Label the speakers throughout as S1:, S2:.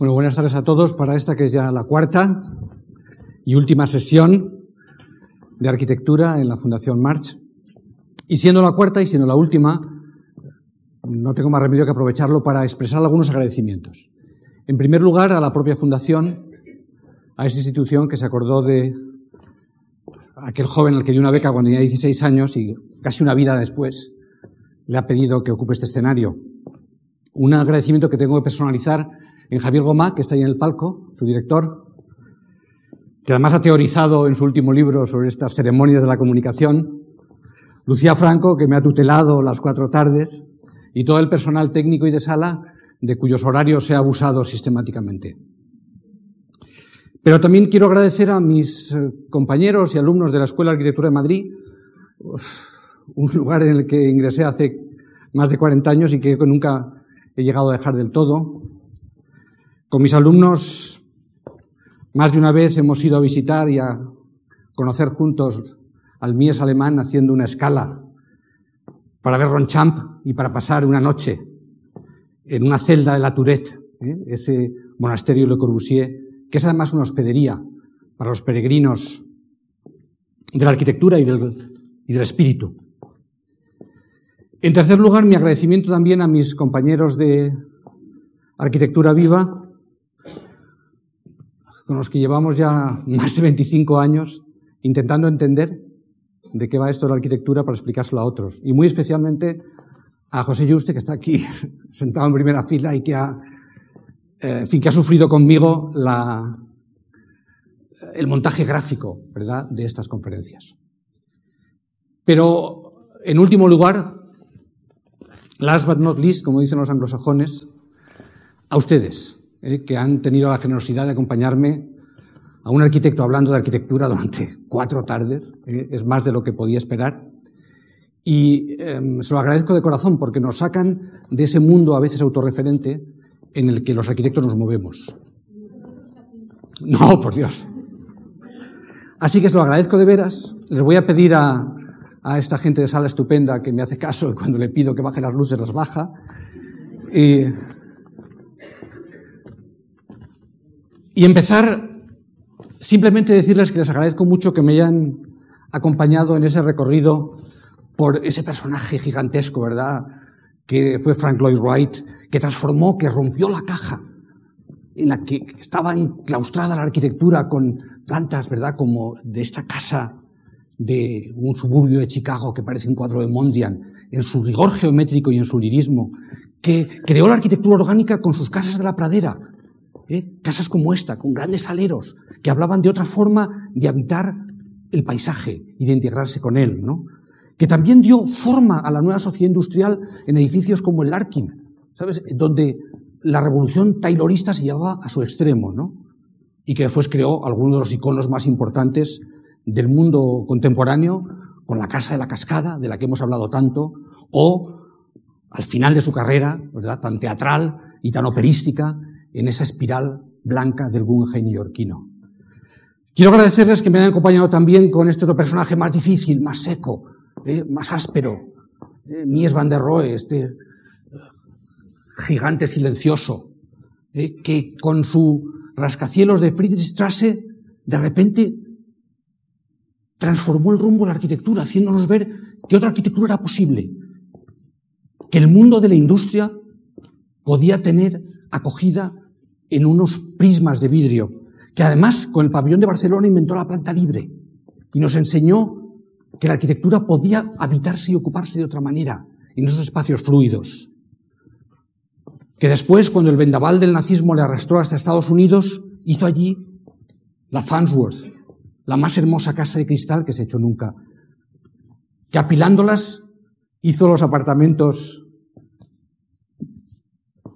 S1: Bueno, buenas tardes a todos para esta que es ya la cuarta y última sesión de arquitectura en la Fundación March. Y siendo la cuarta y siendo la última, no tengo más remedio que aprovecharlo para expresar algunos agradecimientos. En primer lugar, a la propia Fundación, a esa institución que se acordó de aquel joven al que dio una beca cuando tenía 16 años y casi una vida después le ha pedido que ocupe este escenario. Un agradecimiento que tengo que personalizar en Javier Gomá, que está ahí en el palco, su director, que además ha teorizado en su último libro sobre estas ceremonias de la comunicación, Lucía Franco, que me ha tutelado las cuatro tardes, y todo el personal técnico y de sala de cuyos horarios ha abusado sistemáticamente. Pero también quiero agradecer a mis eh, compañeros y alumnos de la Escuela de Arquitectura de Madrid, un lugar en el que ingresé hace más de 40 años y que nunca he llegado a dejar del todo. Con mis alumnos, más de una vez hemos ido a visitar y a conocer juntos al Mies alemán haciendo una escala para ver Ronchamp y para pasar una noche en una celda de la Tourette, ¿eh? ese monasterio Le Corbusier, que es además una hospedería para los peregrinos de la arquitectura y del, y del espíritu. En tercer lugar, mi agradecimiento también a mis compañeros de Arquitectura Viva, con los que llevamos ya más de 25 años intentando entender de qué va esto de la arquitectura para explicárselo a otros. Y muy especialmente a José Yuste, que está aquí sentado en primera fila y que ha, eh, en fin, que ha sufrido conmigo el montaje gráfico, ¿verdad?, de estas conferencias. Pero, en último lugar, last but not least, como dicen los anglosajones, a ustedes, eh, que han tenido la generosidad de acompañarme a un arquitecto hablando de arquitectura durante cuatro tardes, eh, es más de lo que podía esperar. Y em, se lo agradezco de corazón porque nos sacan de ese mundo a veces autorreferente en el que los arquitectos nos movemos. No, por Dios. Así que se lo agradezco de veras. Les voy a pedir a, a esta gente de sala estupenda que me hace caso cuando le pido que baje las luces las baja. Y, y empezar simplemente decirles que les agradezco mucho que me hayan acompañado en ese recorrido por ese personaje gigantesco, ¿verdad? Que fue Frank Lloyd Wright, que transformó, que rompió la caja en la que estaba enclaustrada la arquitectura con plantas, ¿verdad? Como de esta casa de un suburbio de Chicago que parece un cuadro de Mondrian, en su rigor geométrico y en su lirismo, que creó la arquitectura orgánica con sus casas de la pradera, ¿eh? casas como esta, con grandes aleros, que hablaban de otra forma de habitar el paisaje y de integrarse con él, ¿no? que también dio forma a la nueva sociedad industrial en edificios como el Larkin, ¿sabes? donde la revolución taylorista se llevaba a su extremo, ¿no? y que después creó algunos de los iconos más importantes del mundo contemporáneo, con la Casa de la Cascada, de la que hemos hablado tanto, o al final de su carrera, ¿verdad? tan teatral y tan operística, en esa espiral blanca del Guggenheim neoyorquino. Quiero agradecerles que me hayan acompañado también con este otro personaje más difícil, más seco, ¿eh? más áspero, ¿eh? Mies van der Rohe, este gigante silencioso, ¿eh? que con su rascacielos de Friedrichstrasse de repente transformó el rumbo de la arquitectura, haciéndonos ver que otra arquitectura era posible, que el mundo de la industria podía tener acogida en unos prismas de vidrio, que además con el pabellón de Barcelona inventó la planta libre y nos enseñó que la arquitectura podía habitarse y ocuparse de otra manera, en esos espacios fluidos. Que después, cuando el vendaval del nazismo le arrastró hasta Estados Unidos, hizo allí la Farnsworth, la más hermosa casa de cristal que se ha hecho nunca, que apilándolas hizo los apartamentos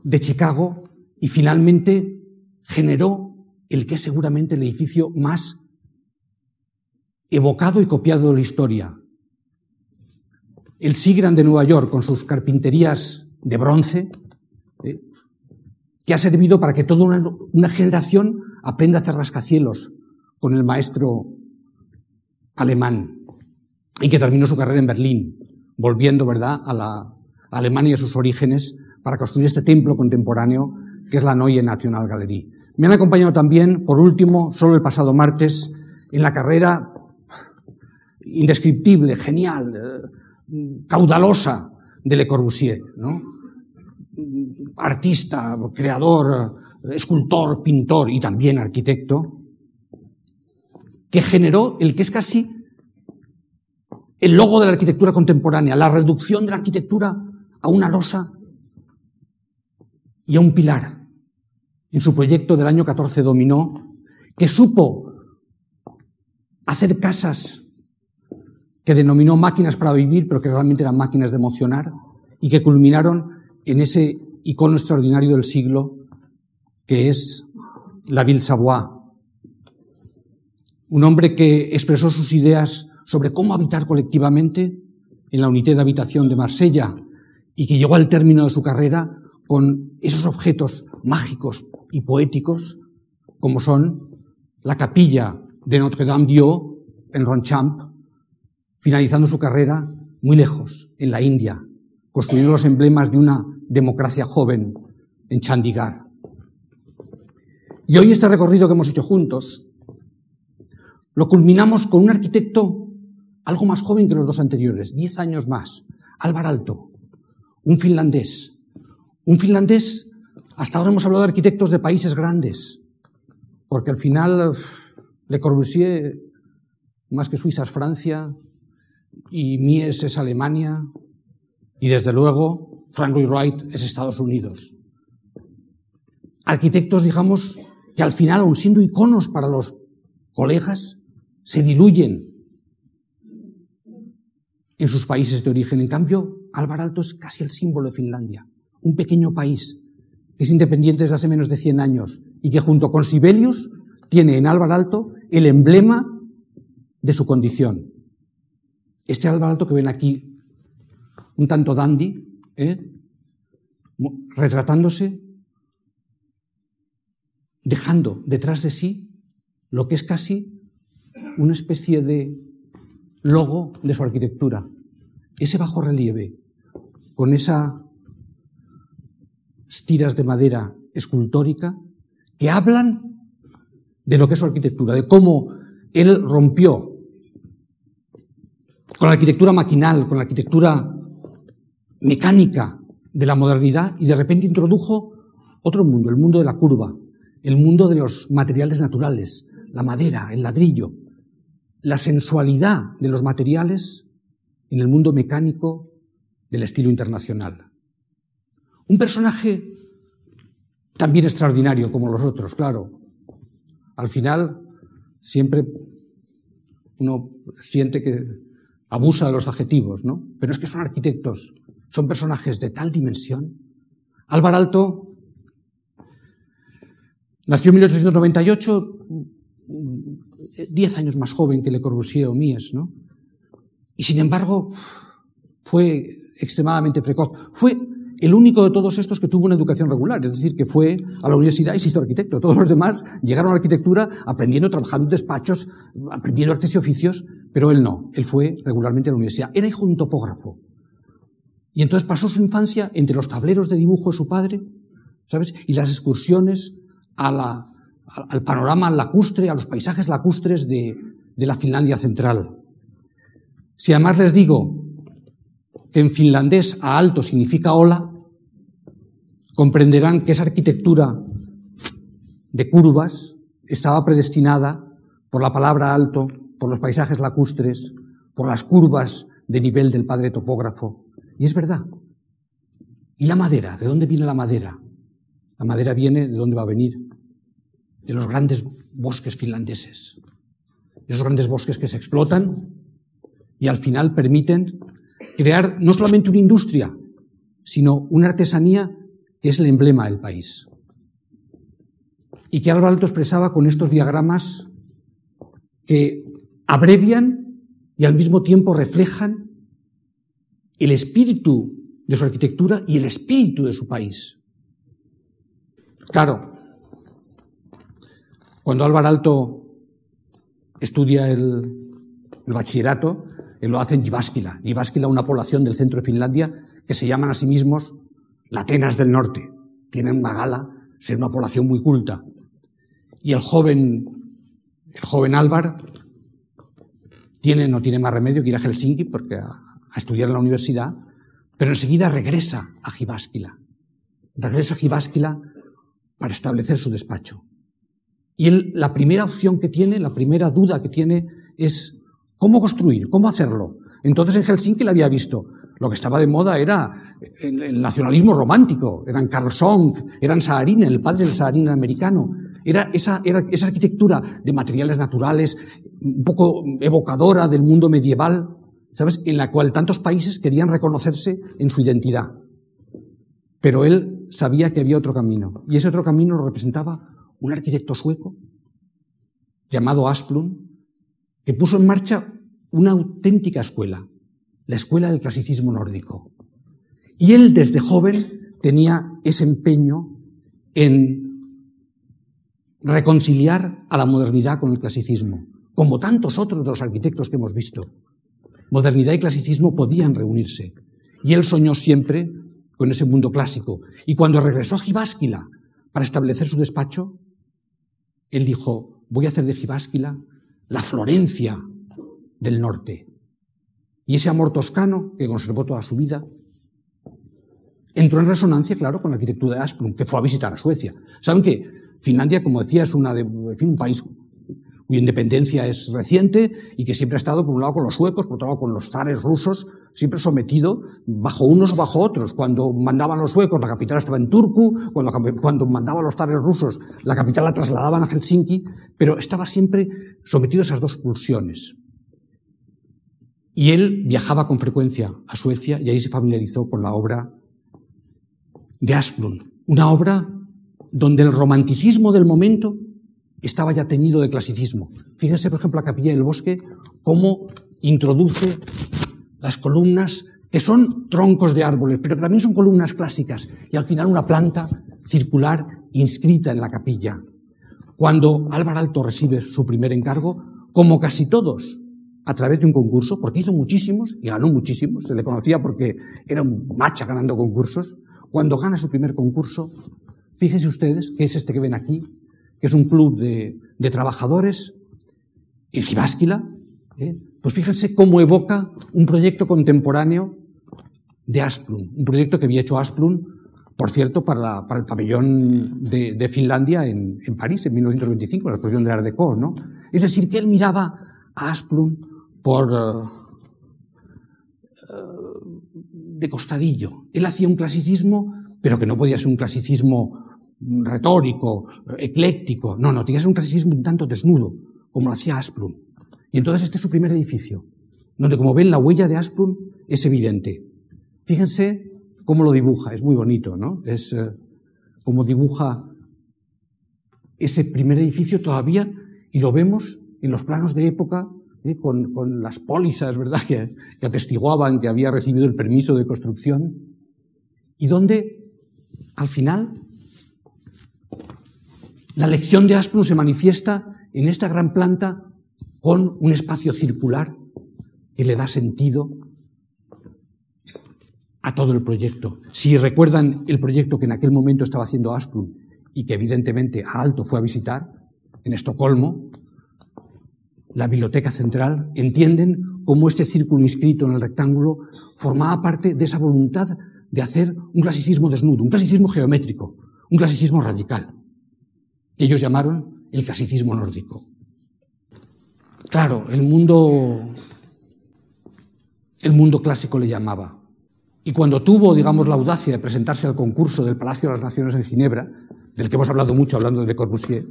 S1: de Chicago y finalmente generó el que es seguramente el edificio más evocado y copiado de la historia. El Sigran de Nueva York, con sus carpinterías de bronce, ¿eh? que ha servido para que toda una, generación aprenda a hacer rascacielos, con el maestro alemán y que terminó su carrera en Berlín, volviendo, ¿verdad?, a la Alemania y a sus orígenes para construir este templo contemporáneo que es la Neue National Galerie. Me han acompañado también, por último, solo el pasado martes, en la carrera indescriptible, genial, eh, caudalosa de Le Corbusier, ¿no? Artista, creador, escultor, pintor y también arquitecto, que generó el que es casi el logo de la arquitectura contemporánea, la reducción de la arquitectura a una losa y a un pilar. En su proyecto del año 14 dominó, que supo hacer casas que denominó máquinas para vivir, pero que realmente eran máquinas de emocionar, y que culminaron en ese icono extraordinario del siglo que es la Ville Savoie. Un hombre que expresó sus ideas sobre cómo habitar colectivamente en la unidad de habitación de Marsella y que llegó al término de su carrera con esos objetos mágicos y poéticos como son la capilla de Notre-Dame-Dieu en Ronchamp, finalizando su carrera muy lejos, en la India, construyendo los emblemas de una democracia joven en Chandigarh. Y hoy este recorrido que hemos hecho juntos lo culminamos con un arquitecto algo más joven que los dos anteriores, diez años más, Álvar Alto, un finlandés. Un finlandés, hasta ahora hemos hablado de arquitectos de países grandes, porque al final Le Corbusier, más que Suiza es Francia, y Mies es Alemania, y desde luego Frank Lloyd Wright es Estados Unidos. Arquitectos, digamos, que al final, aun siendo iconos para los colegas, se diluyen en sus países de origen. En cambio, Álvar Alto es casi el símbolo de Finlandia, un pequeño país que es independiente desde hace menos de 100 años y que junto con Sibelius tiene en Álvar Alto el emblema de su condición. Este Álvar Alto que ven aquí, un tanto dandy, ¿eh? retratándose dejando detrás de sí lo que es casi una especie de logo de su arquitectura. Ese bajo relieve, con esas tiras de madera escultórica, que hablan de lo que es su arquitectura, de cómo él rompió con la arquitectura maquinal, con la arquitectura mecánica de la modernidad y de repente introdujo otro mundo, el mundo de la curva, el mundo de los materiales naturales, la madera, el ladrillo, la sensualidad de los materiales en el mundo mecánico del estilo internacional. Un personaje también extraordinario como los otros, claro. Al final siempre uno siente que abusa de los adjetivos, ¿no? Pero es que son arquitectos, son personajes de tal dimensión. Álvaro Alto Nació en 1898, diez años más joven que Le Corbusier o Mies, ¿no? Y sin embargo, fue extremadamente precoz. Fue el único de todos estos que tuvo una educación regular, es decir, que fue a la universidad y se hizo arquitecto. Todos los demás llegaron a la arquitectura aprendiendo, trabajando en despachos, aprendiendo artes y oficios, pero él no. Él fue regularmente a la universidad. Era hijo de un topógrafo. Y entonces pasó su infancia entre los tableros de dibujo de su padre, ¿sabes? Y las excursiones al panorama lacustre, a los paisajes lacustres de, de la Finlandia central. Si además les digo que en finlandés a alto significa ola, comprenderán que esa arquitectura de curvas estaba predestinada por la palabra alto, por los paisajes lacustres, por las curvas de nivel del padre topógrafo. Y es verdad. ¿Y la madera? ¿De dónde viene la madera? La madera viene de dónde va a venir, de los grandes bosques finlandeses. Esos grandes bosques que se explotan y al final permiten crear no solamente una industria, sino una artesanía que es el emblema del país. Y que Álvaro Alto expresaba con estos diagramas que abrevian y al mismo tiempo reflejan el espíritu de su arquitectura y el espíritu de su país. Claro, cuando Álvaro Alto estudia el, bachillerato, lo hace en Jyväskylä. Jyväskylä, una población del centro de Finlandia, que se llaman a sí mismos Latenas del Norte. Tienen una gala ser una población muy culta. Y el joven, el joven Álvar tiene, no tiene más remedio que ir a Helsinki porque a, a estudiar en la universidad, pero enseguida regresa a Jyväskylä. Regresa a Jyväskylä para establecer su despacho. Y él, la primera opción que tiene, la primera duda que tiene es cómo construir, cómo hacerlo. Entonces en Helsinki le había visto, lo que estaba de moda era el, nacionalismo romántico, eran Carl Song, eran Saarinen, el padre del Saarinen americano, era esa, esa arquitectura de materiales naturales, un poco evocadora del mundo medieval, ¿sabes? En la cual tantos países querían reconocerse en su identidad. Pero él sabía que había otro camino, y ese otro camino lo representaba un arquitecto sueco llamado Asplund, que puso en marcha una auténtica escuela, la escuela del clasicismo nórdico. Y él desde joven tenía ese empeño en reconciliar a la modernidad con el clasicismo, como tantos otros de los arquitectos que hemos visto. Modernidad y clasicismo podían reunirse. Y él soñó siempre con ese mundo clásico. Y cuando regresó a Gibásquila para establecer su despacho, él dijo, voy a hacer de Gibásquila la Florencia del norte. Y ese amor toscano que conservó toda su vida entró en resonancia, claro, con la arquitectura de Asplund, que fue a visitar a Suecia. Saben que Finlandia, como decía, es una de, un país cuya independencia es reciente y que siempre ha estado, por un lado, con los suecos, por otro lado, con los zares rusos, siempre sometido bajo unos o bajo otros. Cuando mandaban los suecos, la capital estaba en Turku, cuando, cuando mandaban los zares rusos, la capital la trasladaban a Helsinki, pero estaba siempre sometido a esas dos pulsiones. Y él viajaba con frecuencia a Suecia y ahí se familiarizó con la obra de Asplund, una obra donde el romanticismo del momento estaba ya teñido de clasicismo. Fíjense, por ejemplo, la capilla del bosque, cómo introduce las columnas que son troncos de árboles, pero que también son columnas clásicas, y al final una planta circular inscrita en la capilla. Cuando Álvaro Alto recibe su primer encargo, como casi todos a través de un concurso, porque hizo muchísimos y ganó muchísimos, se le conocía porque era un macha ganando concursos. Cuando gana su primer concurso, fíjense ustedes que es este que ven aquí, que es un club de, trabajadores en Gibásquila, ¿eh? pues fíjense cómo evoca un proyecto contemporáneo de Asplund, un proyecto que había hecho Asplund, por cierto, para, el pabellón de, Finlandia en, París en 1925, la exposición de Art Deco, ¿no? Es decir, que él miraba a Asplund por eh, eh, de costadillo. Él hacía un clasicismo, pero que no podía ser un clasicismo retórico, ecléctico. No, no, tenía que ser un clasicismo un tanto desnudo, como lo hacía Asplund. Y entonces este es su primer edificio, donde como ven la huella de Asplund es evidente. Fíjense cómo lo dibuja, es muy bonito, ¿no? Es eh, como dibuja ese primer edificio todavía y lo vemos en los planos de época ¿eh? con, las pólizas, ¿verdad?, que, que, atestiguaban que había recibido el permiso de construcción, y donde, al final, la lección de Asplund se manifiesta en esta gran planta con un espacio circular que le da sentido a todo el proyecto. Si recuerdan el proyecto que en aquel momento estaba haciendo Asplund y que evidentemente a Alto fue a visitar, en Estocolmo, la biblioteca central, entienden cómo este círculo inscrito en el rectángulo formaba parte de esa voluntad de hacer un clasicismo desnudo, un clasicismo geométrico, un clasicismo radical, ellos llamaron el clasicismo nórdico. Claro, el mundo, el mundo clásico le llamaba. Y cuando tuvo, digamos, la audacia de presentarse al concurso del Palacio de las Naciones en Ginebra, del que hemos hablado mucho hablando de Corbusier,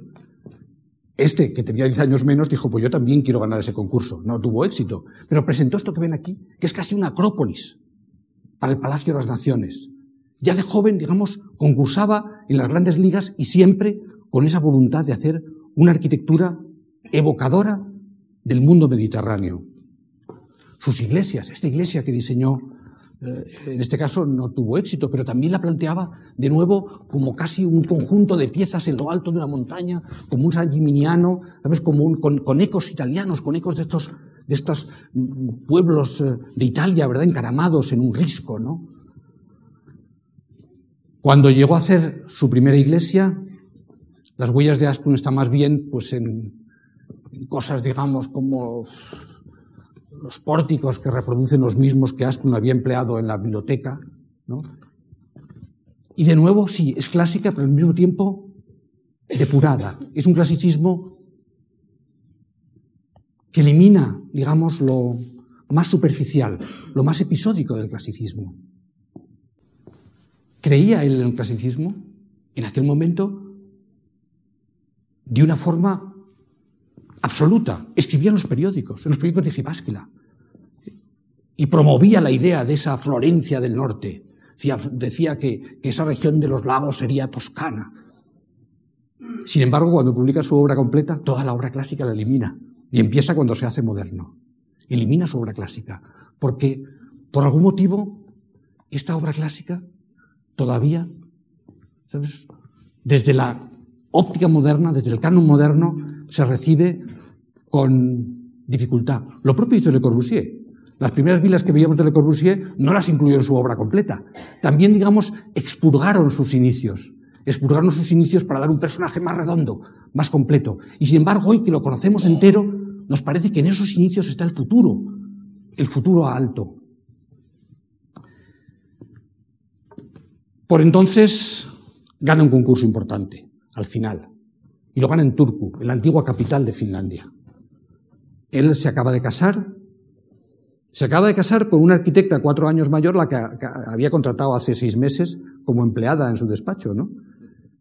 S1: este, que tenía 10 años menos, dijo, pues yo también quiero ganar ese concurso. No tuvo éxito, pero presentó esto que ven aquí, que es casi una acrópolis para el Palacio de las Naciones. Ya de joven, digamos, concursaba en las grandes ligas y siempre con esa voluntad de hacer una arquitectura evocadora del mundo mediterráneo. Sus iglesias, esta iglesia que diseñó en este caso no tuvo éxito, pero también la planteaba de nuevo como casi un conjunto de piezas en lo alto de una montaña, como un San Gimignano, ¿sabes? Como con, ecos italianos, con ecos de estos, de estos mm, pueblos eh, de Italia, ¿verdad? Encaramados en un risco, ¿no? Cuando llegó a hacer su primera iglesia, las huellas de Asplund están más bien pues, en cosas, digamos, como los pórticos que reproducen los mismos que Asplund había empleado en la biblioteca. Y de nuevo, sí, es clásica, pero al mismo tiempo depurada. Es un clasicismo que elimina, digamos, lo más superficial, lo más episódico del clasicismo. ¿Creía él en el clasicismo? En aquel momento, de una forma absoluta. Escribía en los periódicos, en los periódicos de Gibásquila, y promovía la idea de esa Florencia del norte. Decía, que, que esa región de los lagos sería toscana. Sin embargo, cuando publica su obra completa, toda la obra clásica la elimina. Y empieza cuando se hace moderno. Elimina su obra clásica. Porque, por algún motivo, esta obra clásica todavía, ¿sabes? Desde la óptica moderna, desde el canon moderno, se recibe con dificultad. Lo propio hizo Le Corbusier. Las primeras vilas que veíamos de Le Corbusier no las incluyó en su obra completa. También, digamos, expurgaron sus inicios. Expurgaron sus inicios para dar un personaje más redondo, más completo. Y sin embargo, hoy que lo conocemos entero, nos parece que en esos inicios está el futuro, el futuro alto. Por entonces gana un concurso importante, al final, y lo gana en Turku, en la antigua capital de Finlandia. Él se acaba de casar, se acaba de casar con una arquitecta cuatro años mayor, la que, había contratado hace seis meses como empleada en su despacho, ¿no?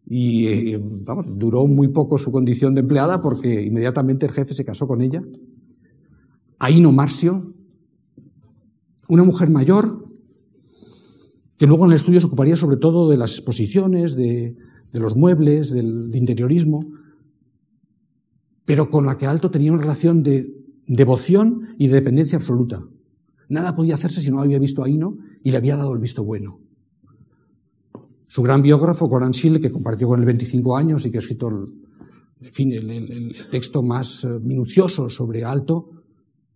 S1: Y, eh, vamos, duró muy poco su condición de empleada porque inmediatamente el jefe se casó con ella. Aino Marcio, una mujer mayor, que luego en el estudio se ocuparía sobre todo de las exposiciones, de, los muebles, del interiorismo, pero con la que Alto tenía una relación de devoción y de dependencia absoluta. Nada podía hacerse si no había visto a Hino y le había dado el visto bueno. Su gran biógrafo, Goran Schill, que compartió con él 25 años y que ha escrito el, fin, el texto más eh, minucioso sobre Alto,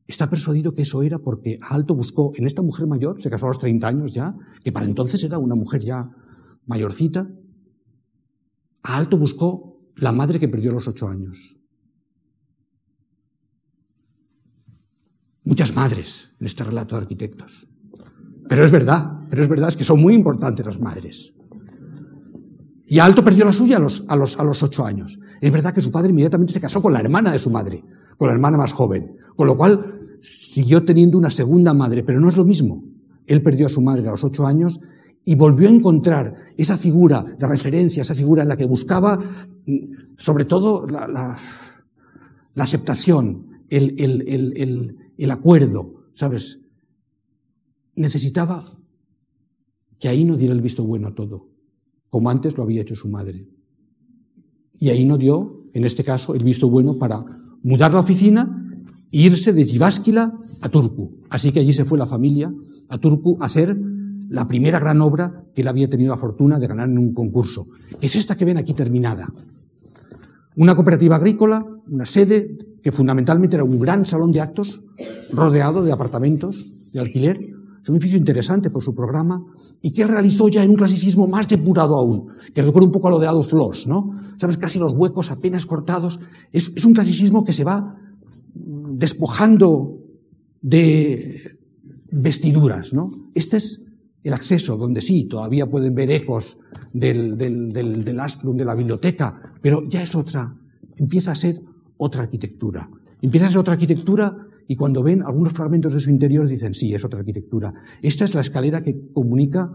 S1: Está persuadido que eso era porque Alto buscó en esta mujer mayor, se casó a los 30 años ya, que para entonces era una mujer ya mayorcita, a Alto buscó la madre que perdió a los 8 años. Muchas madres en este relato de arquitectos. Pero es verdad, pero es verdad, es que son muy importantes las madres. Y Alto perdió la suya a los, a los, a los ocho años. Es verdad que su padre inmediatamente se casó con la hermana de su madre, con la hermana más joven. Con lo cual siguió teniendo una segunda madre, pero no es lo mismo. Él perdió a su madre a los ocho años y volvió a encontrar esa figura de referencia, esa figura en la que buscaba mm, sobre todo la, aceptación, el, el acuerdo, ¿sabes? Necesitaba que ahí no diera el visto bueno a todo, como antes lo había hecho su madre. Y ahí no dio, en este caso, el visto bueno para mudar la oficina irse de Jivásquila a Turku. Así que allí se fue la familia a Turku a hacer la primera gran obra que él había tenido la fortuna de ganar en un concurso. Es esta que ven aquí terminada. Una cooperativa agrícola, una sede que fundamentalmente era un gran salón de actos rodeado de apartamentos de alquiler. Es un edificio interesante por su programa y que él realizó ya en un clasicismo más depurado aún, que recuerda un poco a lo de Adolf Loos, ¿no? Sabes, casi los huecos apenas cortados. Es, es un clasicismo que se va despojando de vestiduras, ¿no? Este es el acceso, donde sí, todavía pueden ver ecos del, del, del, del Asplund, de la biblioteca, pero ya es otra, empieza a ser otra arquitectura. Empieza a ser otra arquitectura y cuando ven algunos fragmentos de su interior dicen, sí, es otra arquitectura. Esta es la escalera que comunica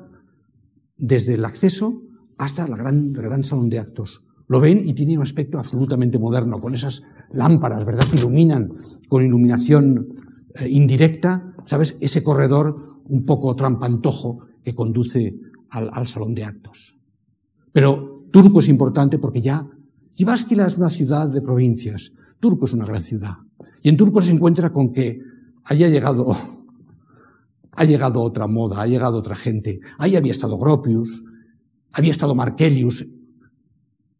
S1: desde el acceso hasta la gran, el gran salón de actos. Lo ven y tiene un aspecto absolutamente moderno, con esas lámparas, ¿verdad?, que iluminan con iluminación eh, indirecta, ¿sabes?, ese corredor un poco trampantojo que conduce al, salón de actos. Pero Turco es importante porque ya Yivásquila es una ciudad de provincias, Turco es una gran ciudad. Y en Turco se encuentra con que haya llegado, ha llegado otra moda, ha llegado otra gente. Ahí había estado Gropius, había estado Markelius,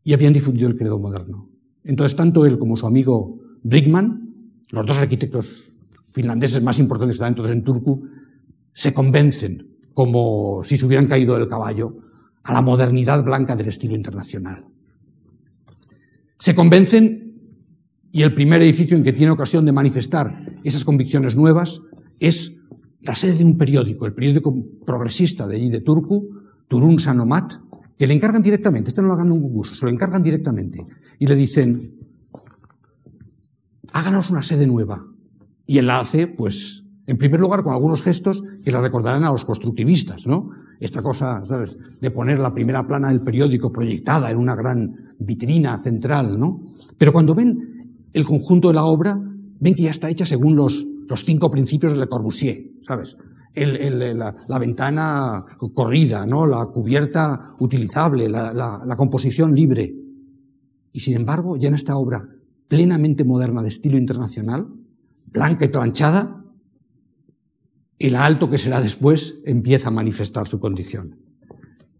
S1: y habían difundido el credo moderno. Entonces, tanto él como su amigo Brickman, los dos arquitectos finlandeses más importantes que estaban entonces en Turku, se convencen, como si se hubieran caído del caballo, a la modernidad blanca del estilo internacional. Se convencen, y el primer edificio en que tiene ocasión de manifestar esas convicciones nuevas es la sede de un periódico, el periódico progresista de allí de Turku, Turun Sanomat, que le encargan directamente, este no lo hagan un concurso, se lo encargan directamente, y le dicen, háganos una sede nueva. Y él la hace, pues, en primer lugar, con algunos gestos que le recordarán a los constructivistas, ¿no? Esta cosa, ¿sabes?, de poner la primera plana del periódico proyectada en una gran vitrina central, ¿no? Pero cuando ven el conjunto de la obra, ven que ya está hecha según los, los cinco principios de Le Corbusier, ¿sabes? la, ventana corrida, ¿no? la cubierta utilizable, la, la, composición libre. Y sin embargo, ya en esta obra plenamente moderna de estilo internacional, blanca y planchada, el alto que será después empieza a manifestar su condición.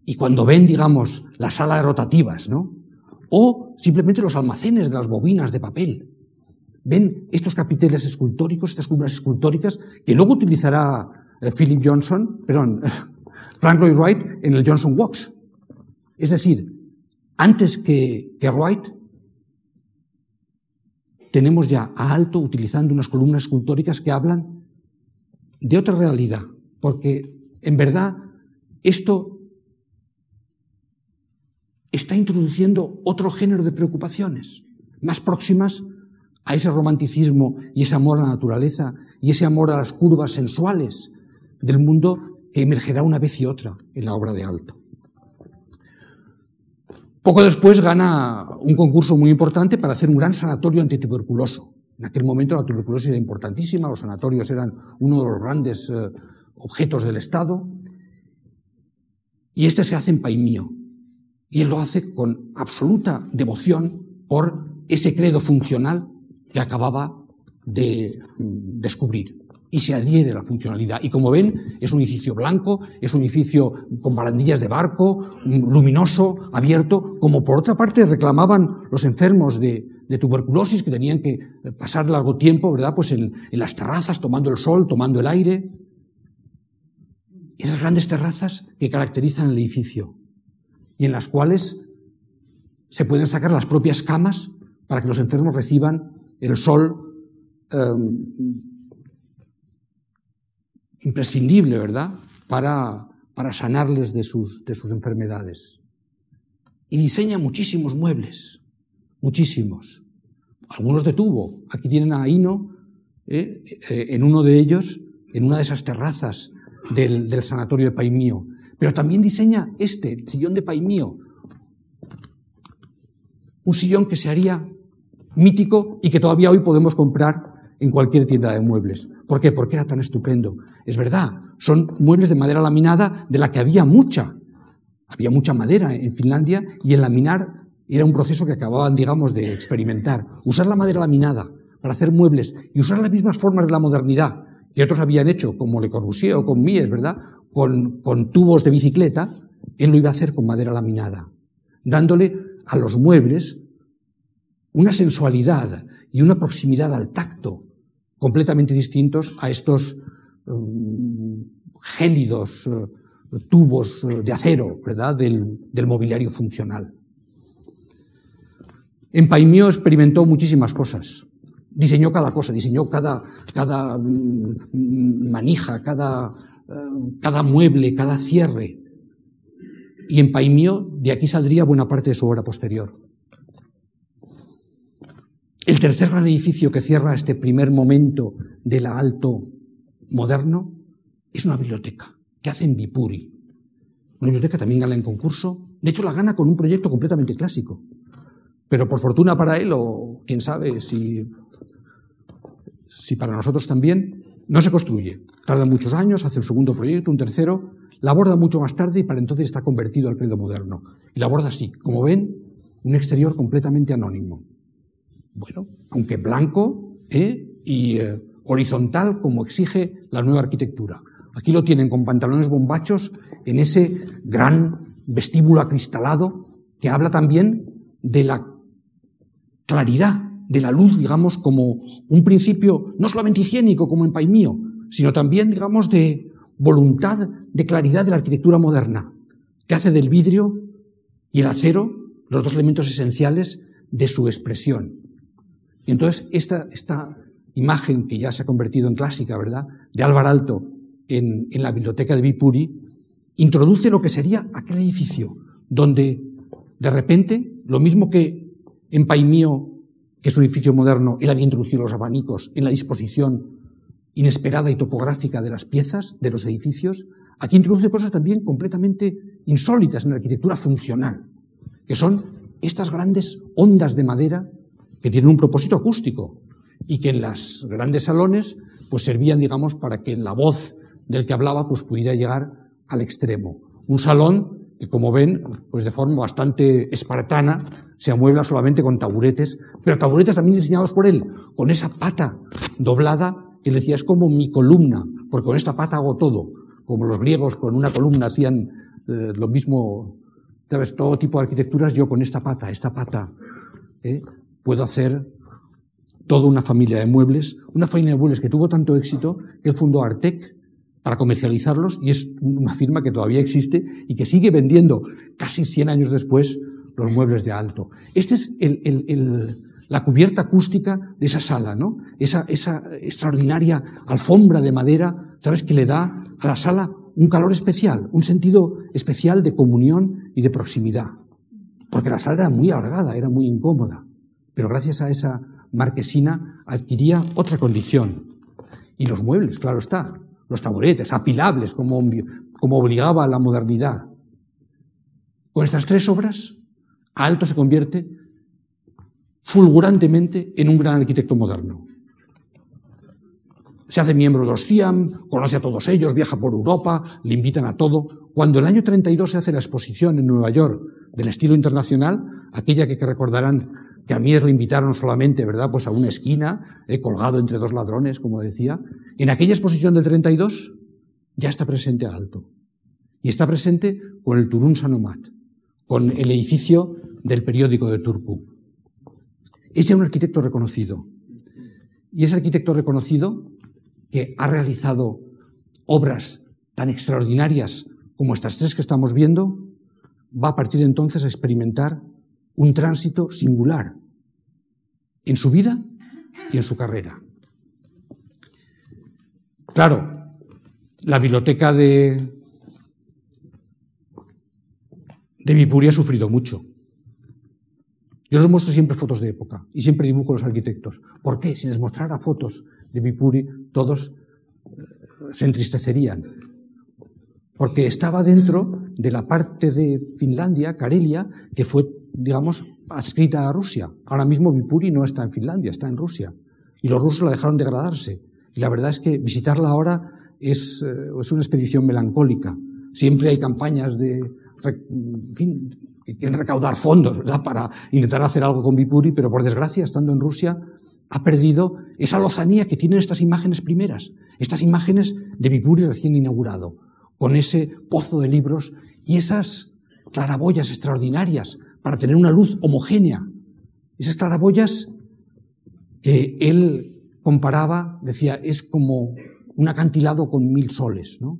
S1: Y cuando ven, digamos, las salas rotativas, ¿no? O simplemente los almacenes de las bobinas de papel, ven estos capiteles escultóricos, estas columnas escultóricas, que luego utilizará eh, Philip Johnson, perdón, Frank Lloyd Wright en el Johnson Walks. Es decir, antes que, que Wright, tenemos ya a Alto utilizando unas columnas escultóricas que hablan de otra realidad, porque en verdad esto está introduciendo otro género de preocupaciones, más próximas a ese romanticismo y ese amor a la naturaleza y ese amor a las curvas sensuales del mundo que emergerá una vez y otra en la obra de Alto. Poco después gana un concurso muy importante para hacer un gran sanatorio antituberculoso. En aquel momento la tuberculosis era importantísima, los sanatorios eran uno de los grandes eh, objetos del Estado. Y este se hace en Paimío. Y él lo hace con absoluta devoción por ese credo funcional que acababa de mm, descubrir y se adhiere a la funcionalidad. Y como ven, es un edificio blanco, es un edificio con barandillas de barco, luminoso, abierto, como por otra parte reclamaban los enfermos de, tuberculosis que tenían que pasar largo tiempo, ¿verdad? Pues en, en las terrazas, tomando el sol, tomando el aire. Esas grandes terrazas que caracterizan el edificio y en las cuales se pueden sacar las propias camas para que los enfermos reciban el sol em, imprescindible, ¿verdad?, para, para sanarles de sus, de sus enfermedades. Y diseña muchísimos muebles, muchísimos. Algunos de tubo. Aquí tienen a Hino ¿eh? Eh, en uno de ellos, en una de esas terrazas del, del sanatorio de Paimío. Pero también diseña este, el sillón de Paimío. Un sillón que se haría mítico y que todavía hoy podemos comprar en cualquier tienda de muebles. ¿Por qué? Porque era tan estupendo. Es verdad, son muebles de madera laminada de la que había mucha. Había mucha madera en Finlandia y el laminar era un proceso que acababan, digamos, de experimentar. Usar la madera laminada para hacer muebles y usar las mismas formas de la modernidad que otros habían hecho, como Le Corbusier o con Mies, ¿verdad? Con, con tubos de bicicleta, él lo iba a hacer con madera laminada, dándole a los muebles una sensualidad y una proximidad al tacto completamente distintos a estos um, gélidos uh, tubos uh, de acero, ¿verdad?, del, del, mobiliario funcional. En Paimio experimentó muchísimas cosas. Diseñó cada cosa, diseñó cada, cada mm, manija, cada, uh, cada mueble, cada cierre. Y en Paimio de aquí saldría buena parte de su obra posterior. El tercer gran edificio que cierra este primer momento de la alto moderno es una biblioteca que hace en Vipuri. Una biblioteca también gana en concurso. De hecho, la gana con un proyecto completamente clásico. Pero por fortuna para él, o quién sabe si, si para nosotros también, no se construye. Tarda muchos años, hace un segundo proyecto, un tercero, la aborda mucho más tarde y para entonces está convertido al credo moderno. Y la aborda así, como ven, un exterior completamente anónimo. Bueno, aunque blanco ¿eh? y eh, horizontal como exige la nueva arquitectura. Aquí lo tienen con pantalones bombachos en ese gran vestíbulo acristalado que habla también de la claridad de la luz, digamos, como un principio no solamente higiénico como en Paimío, sino también, digamos, de voluntad de claridad de la arquitectura moderna, que hace del vidrio y el acero los dos elementos esenciales de su expresión. Y entonces esta, esta imagen que ya se ha convertido en clásica, ¿verdad?, de Álvar Alto en, en la biblioteca de Vipuri, introduce lo que sería aquel edificio, donde de repente, lo mismo que en Paimío, que es un edificio moderno, él había introducido los abanicos en la disposición inesperada y topográfica de las piezas, de los edificios, aquí introduce cosas también completamente insólitas en la arquitectura funcional, que son estas grandes ondas de madera que tienen un propósito acústico y que en las grandes salones pues servían, digamos, para que la voz del que hablaba pues pudiera llegar al extremo. Un salón que, como ven, pues de forma bastante espartana, se amuebla solamente con taburetes, pero taburetes también diseñados por él, con esa pata doblada que le decía, es como mi columna, porque con esta pata hago todo. Como los griegos con una columna hacían eh, lo mismo, ¿sabes? Todo tipo de arquitecturas, yo con esta pata, esta pata, ¿eh? puedo hacer toda una familia de muebles, una familia de muebles que tuvo tanto éxito que fundó Artec para comercializarlos y es una firma que todavía existe y que sigue vendiendo casi 100 años después los muebles de alto. Este es el, el, el la cubierta acústica de esa sala, ¿no? Esa, esa extraordinaria alfombra de madera, ¿sabes? Que le da a la sala un calor especial, un sentido especial de comunión y de proximidad. Porque la sala era muy alargada, era muy incómoda. Pero gracias a esa marquesina adquiría otra condición. Y los muebles, claro está, los taburetes, apilables, como, como obligaba a la modernidad. Con estas tres obras, Alto se convierte fulgurantemente en un gran arquitecto moderno. Se hace miembro de los CIAM, conoce a todos ellos, viaja por Europa, le invitan a todo. Cuando el año 32 se hace la exposición en Nueva York del estilo internacional, aquella que, recordarán que a mí le invitaron solamente, ¿verdad? Pues a una esquina, he colgado entre dos ladrones, como decía. En aquella exposición del 32 ya está presente Alto. Y está presente con el Turun Sanomat, con el edificio del periódico de Turku. Es un arquitecto reconocido. Y ese arquitecto reconocido, que ha realizado obras tan extraordinarias como estas tres que estamos viendo, va a partir de entonces a experimentar un tránsito singular en su vida y en su carrera. Claro, la biblioteca de, de ha sufrido mucho. Yo les muestro siempre fotos de época y siempre dibujo los arquitectos. ¿Por qué? Si les mostrara fotos de Vipuri, todos eh, se entristecerían. Porque estaba dentro de la parte de Finlandia, Karelia, que fue, digamos, adscrita a Rusia. Ahora mismo Vipuri no está en Finlandia, está en Rusia. Y los rusos la dejaron degradarse. Y la verdad es que visitarla ahora es, eh, es una expedición melancólica. Siempre hay campañas de, en fin, que quieren recaudar fondos, para intentar hacer algo con Vipuri, pero por desgracia, estando en Rusia, ha perdido esa lozanía que tienen estas imágenes primeras, estas imágenes de Vipuri recién inaugurado, con ese pozo de libros y esas claraboyas extraordinarias para tener una luz homogénea. Esas claraboyas que él comparaba, decía, es como un acantilado con mil soles, ¿no?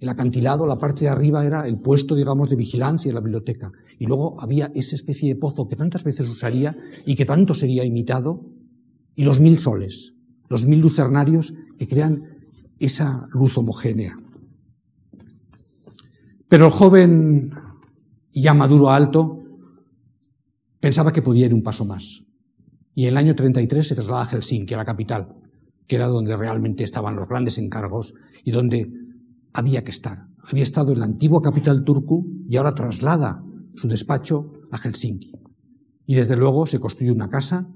S1: El acantilado, la parte de arriba era el puesto, digamos, de vigilancia de la biblioteca. Y luego había esa especie de pozo que tantas veces usaría y que tanto sería imitado. Y los mil soles, los mil lucernarios que crean esa luz homogénea. Pero el joven, ya maduro alto, pensaba que podía ir un paso más. Y en el año 33 se traslada a Helsinki, a la capital, que era donde realmente estaban los grandes encargos y donde había que estar. Había estado en la antigua capital turco y ahora traslada su despacho a Helsinki. Y desde luego se construye una casa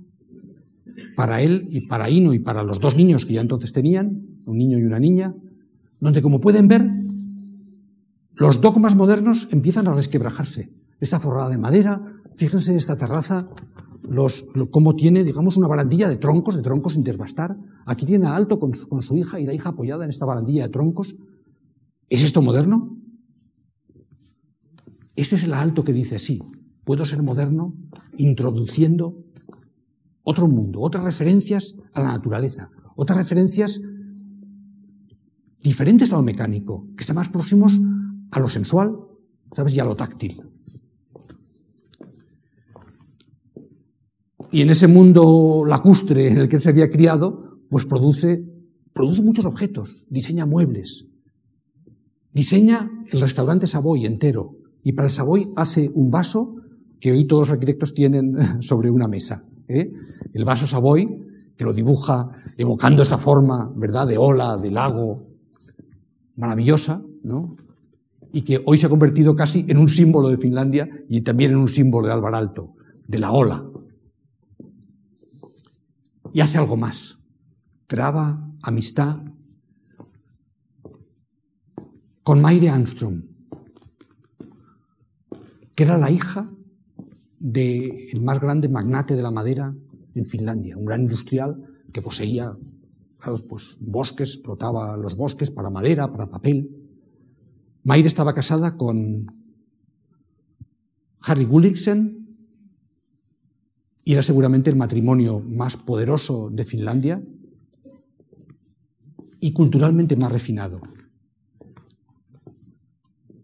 S1: para él y para Ino y para los dos niños que ya entonces tenían, un niño y una niña, donde como pueden ver, los dogmas modernos empiezan a resquebrajarse. Esta forrada de madera, fíjense en esta terraza, los, cómo tiene, digamos, una barandilla de troncos, de troncos sin desbastar. Aquí tiene a Alto con con su hija y la hija apoyada en esta barandilla de troncos, ¿Es esto moderno? Este es el alto que dice, sí, puedo ser moderno introduciendo otro mundo, otras referencias a la naturaleza, otras referencias diferentes a lo mecánico, que están más próximos a lo sensual, ¿sabes? Y a lo táctil. Y en ese mundo lacustre en el que él se había criado, pues produce, produce muchos objetos, diseña muebles, diseña el restaurante Savoy entero, y para el Savoy hace un vaso que hoy todos los arquitectos tienen sobre una mesa. ¿eh? El vaso Savoy, que lo dibuja evocando esta forma, ¿verdad?, de ola, de lago, maravillosa, ¿no? Y que hoy se ha convertido casi en un símbolo de Finlandia y también en un símbolo de Alvar Alto, de la ola. Y hace algo más. Traba amistad con Maire Armstrong, que era la hija del más grande magnate de la madera en Finlandia, un gran industrial que poseía pues, bosques, explotaba los bosques para madera, para papel. Maire estaba casada con Harry Gulliksen y era seguramente el matrimonio más poderoso de Finlandia y culturalmente más refinado.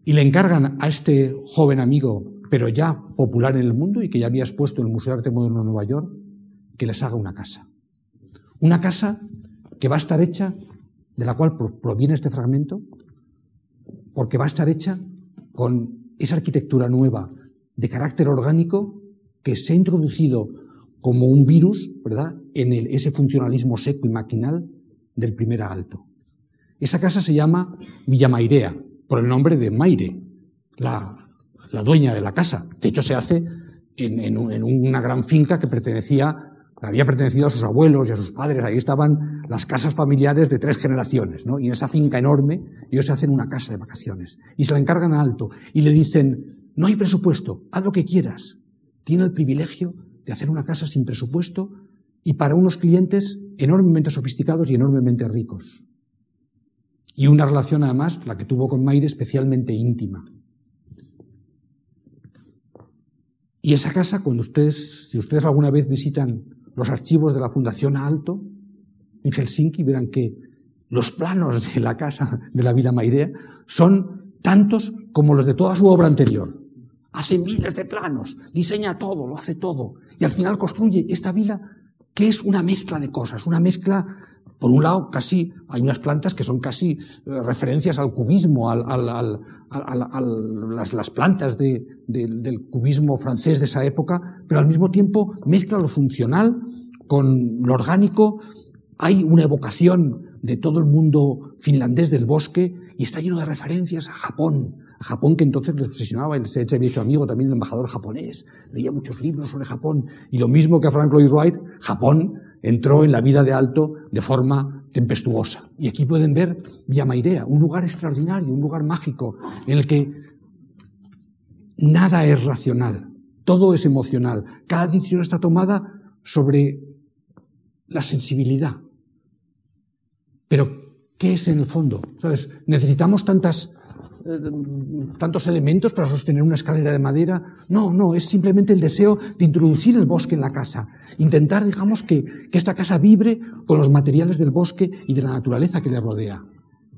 S1: Y le encargan a este joven amigo, pero ya popular en el mundo y que ya había expuesto en el Museo de Arte Moderno de Nueva York, que les haga una casa. Una casa que va a estar hecha, de la cual proviene este fragmento, porque va a estar hecha con esa arquitectura nueva de carácter orgánico que se ha introducido como un virus, ¿verdad?, en ese funcionalismo seco y maquinal del primer alto. Esa casa se llama Villa Mairea, por el nombre de Maire, la, dueña de la casa. De hecho, se hace en, una gran finca que pertenecía, había pertenecido a sus abuelos y a sus padres. Ahí estaban las casas familiares de tres generaciones, ¿no? Y en esa finca enorme, ellos se hacen una casa de vacaciones. Y se la encargan a alto. Y le dicen, no hay presupuesto, haz lo que quieras. Tiene el privilegio de hacer una casa sin presupuesto y para unos clientes enormemente sofisticados y enormemente ricos. Y una relación además, la que tuvo con Maire, especialmente íntima. Y esa casa, cuando ustedes, si ustedes alguna vez visitan los archivos de la Fundación Alto, en Helsinki, verán que los planos de la casa de la Villa Mairea son tantos como los de toda su obra anterior. Hace miles de planos, diseña todo, lo hace todo. Y al final construye esta vila que es una mezcla de cosas, una mezcla por un lado, casi hay unas plantas que son casi eh, referencias al cubismo, al, las, plantas del cubismo francés de esa época, pero al mismo tiempo mezcla lo funcional con lo orgánico. Hay una evocación de todo el mundo finlandés del bosque y está lleno de referencias a Japón, a Japón que entonces les obsesionaba, se había hecho amigo también del embajador japonés, leía muchos libros sobre Japón, y lo mismo que a Frank Lloyd Wright, Japón entró en la vida de Alto de forma tempestuosa. Y aquí pueden ver Villamairea, un lugar extraordinario, un lugar mágico, en el que nada es racional, todo es emocional. Cada decisión está tomada sobre la sensibilidad. Pero, ¿qué es en el fondo? ¿Sabes? Necesitamos tantas eh, tantos elementos para sostener una escalera de madera. No, no, es simplemente el deseo de introducir el bosque en la casa. Intentar, digamos, que, que esta casa vibre con los materiales del bosque y de la naturaleza que le rodea.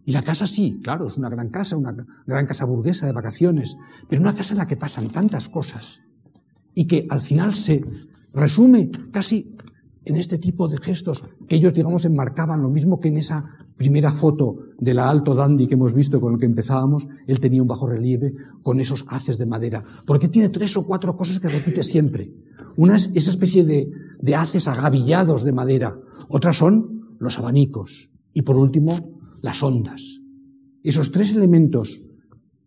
S1: Y la casa sí, claro, es una gran casa, una gran casa burguesa de vacaciones, pero una casa en la que pasan tantas cosas y que al final se resume casi en este tipo de gestos que ellos, digamos, enmarcaban lo mismo que en esa primera foto de la Alto Dandy que hemos visto con lo que empezábamos, él tenía un bajo relieve con esos haces de madera, porque tiene tres o cuatro cosas que repite siempre. Una es esa especie de, de haces agavillados de madera, otras son los abanicos y por último las ondas. Esos tres elementos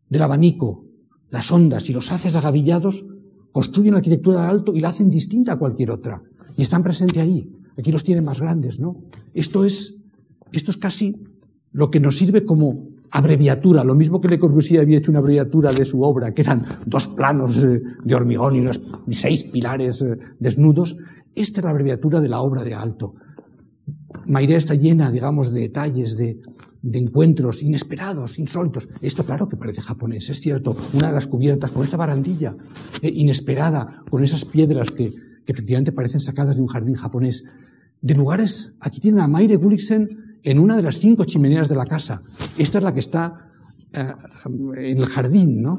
S1: del abanico, las ondas y los haces agavillados construyen la arquitectura de alto y la hacen distinta a cualquier otra. Y están presentes ahí. Aquí los tienen más grandes, ¿no? Esto es esto es casi lo que nos sirve como abreviatura, lo mismo que Le Corbusier había hecho una abreviatura de su obra, que eran dos planos eh, de hormigón y unos seis pilares eh, desnudos. Esta es la abreviatura de la obra de Alto. Maire está llena, digamos, de detalles, de, encuentros inesperados, insólitos. Esto, claro, que parece japonés, es cierto. Una de las cubiertas con esta barandilla eh, inesperada, con esas piedras que, que, efectivamente parecen sacadas de un jardín japonés. De lugares, aquí tienen a Maire Gulliksen en una de las cinco chimeneas de la casa. Esta es la que está eh, en el jardín, ¿no?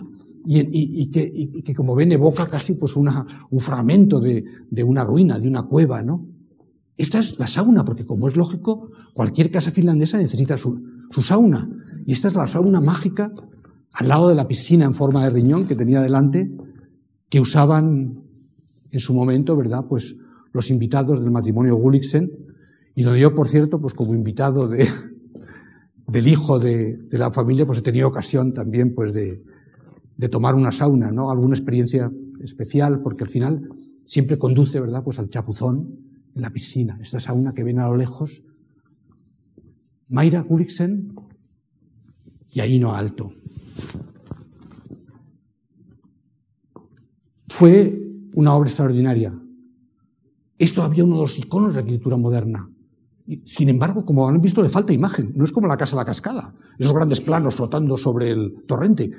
S1: y, que, como ven evoca casi pues un fragmento de, de, una ruina, de una cueva, ¿no? Esta es la sauna, porque como es lógico, cualquier casa finlandesa necesita su, su sauna. Y esta es la sauna mágica al lado de la piscina en forma de riñón que tenía delante, que usaban en su momento, ¿verdad? Pues los invitados del matrimonio Gulliksen, y donde yo, por cierto, pues como invitado de, del hijo de, la familia, pues he tenido ocasión también pues de, tomar una sauna, ¿no? Alguna experiencia especial, porque al final siempre conduce, ¿verdad? Pues al chapuzón en la piscina, esta sauna que ven a lo lejos. Mayra Gulliksen y ahí no Alto. Fue una obra extraordinaria. Esto había uno de los iconos de la arquitectura moderna. Sin embargo, como han visto, le falta imagen. No es como la Casa de la Cascada, esos grandes planos flotando sobre el torrente.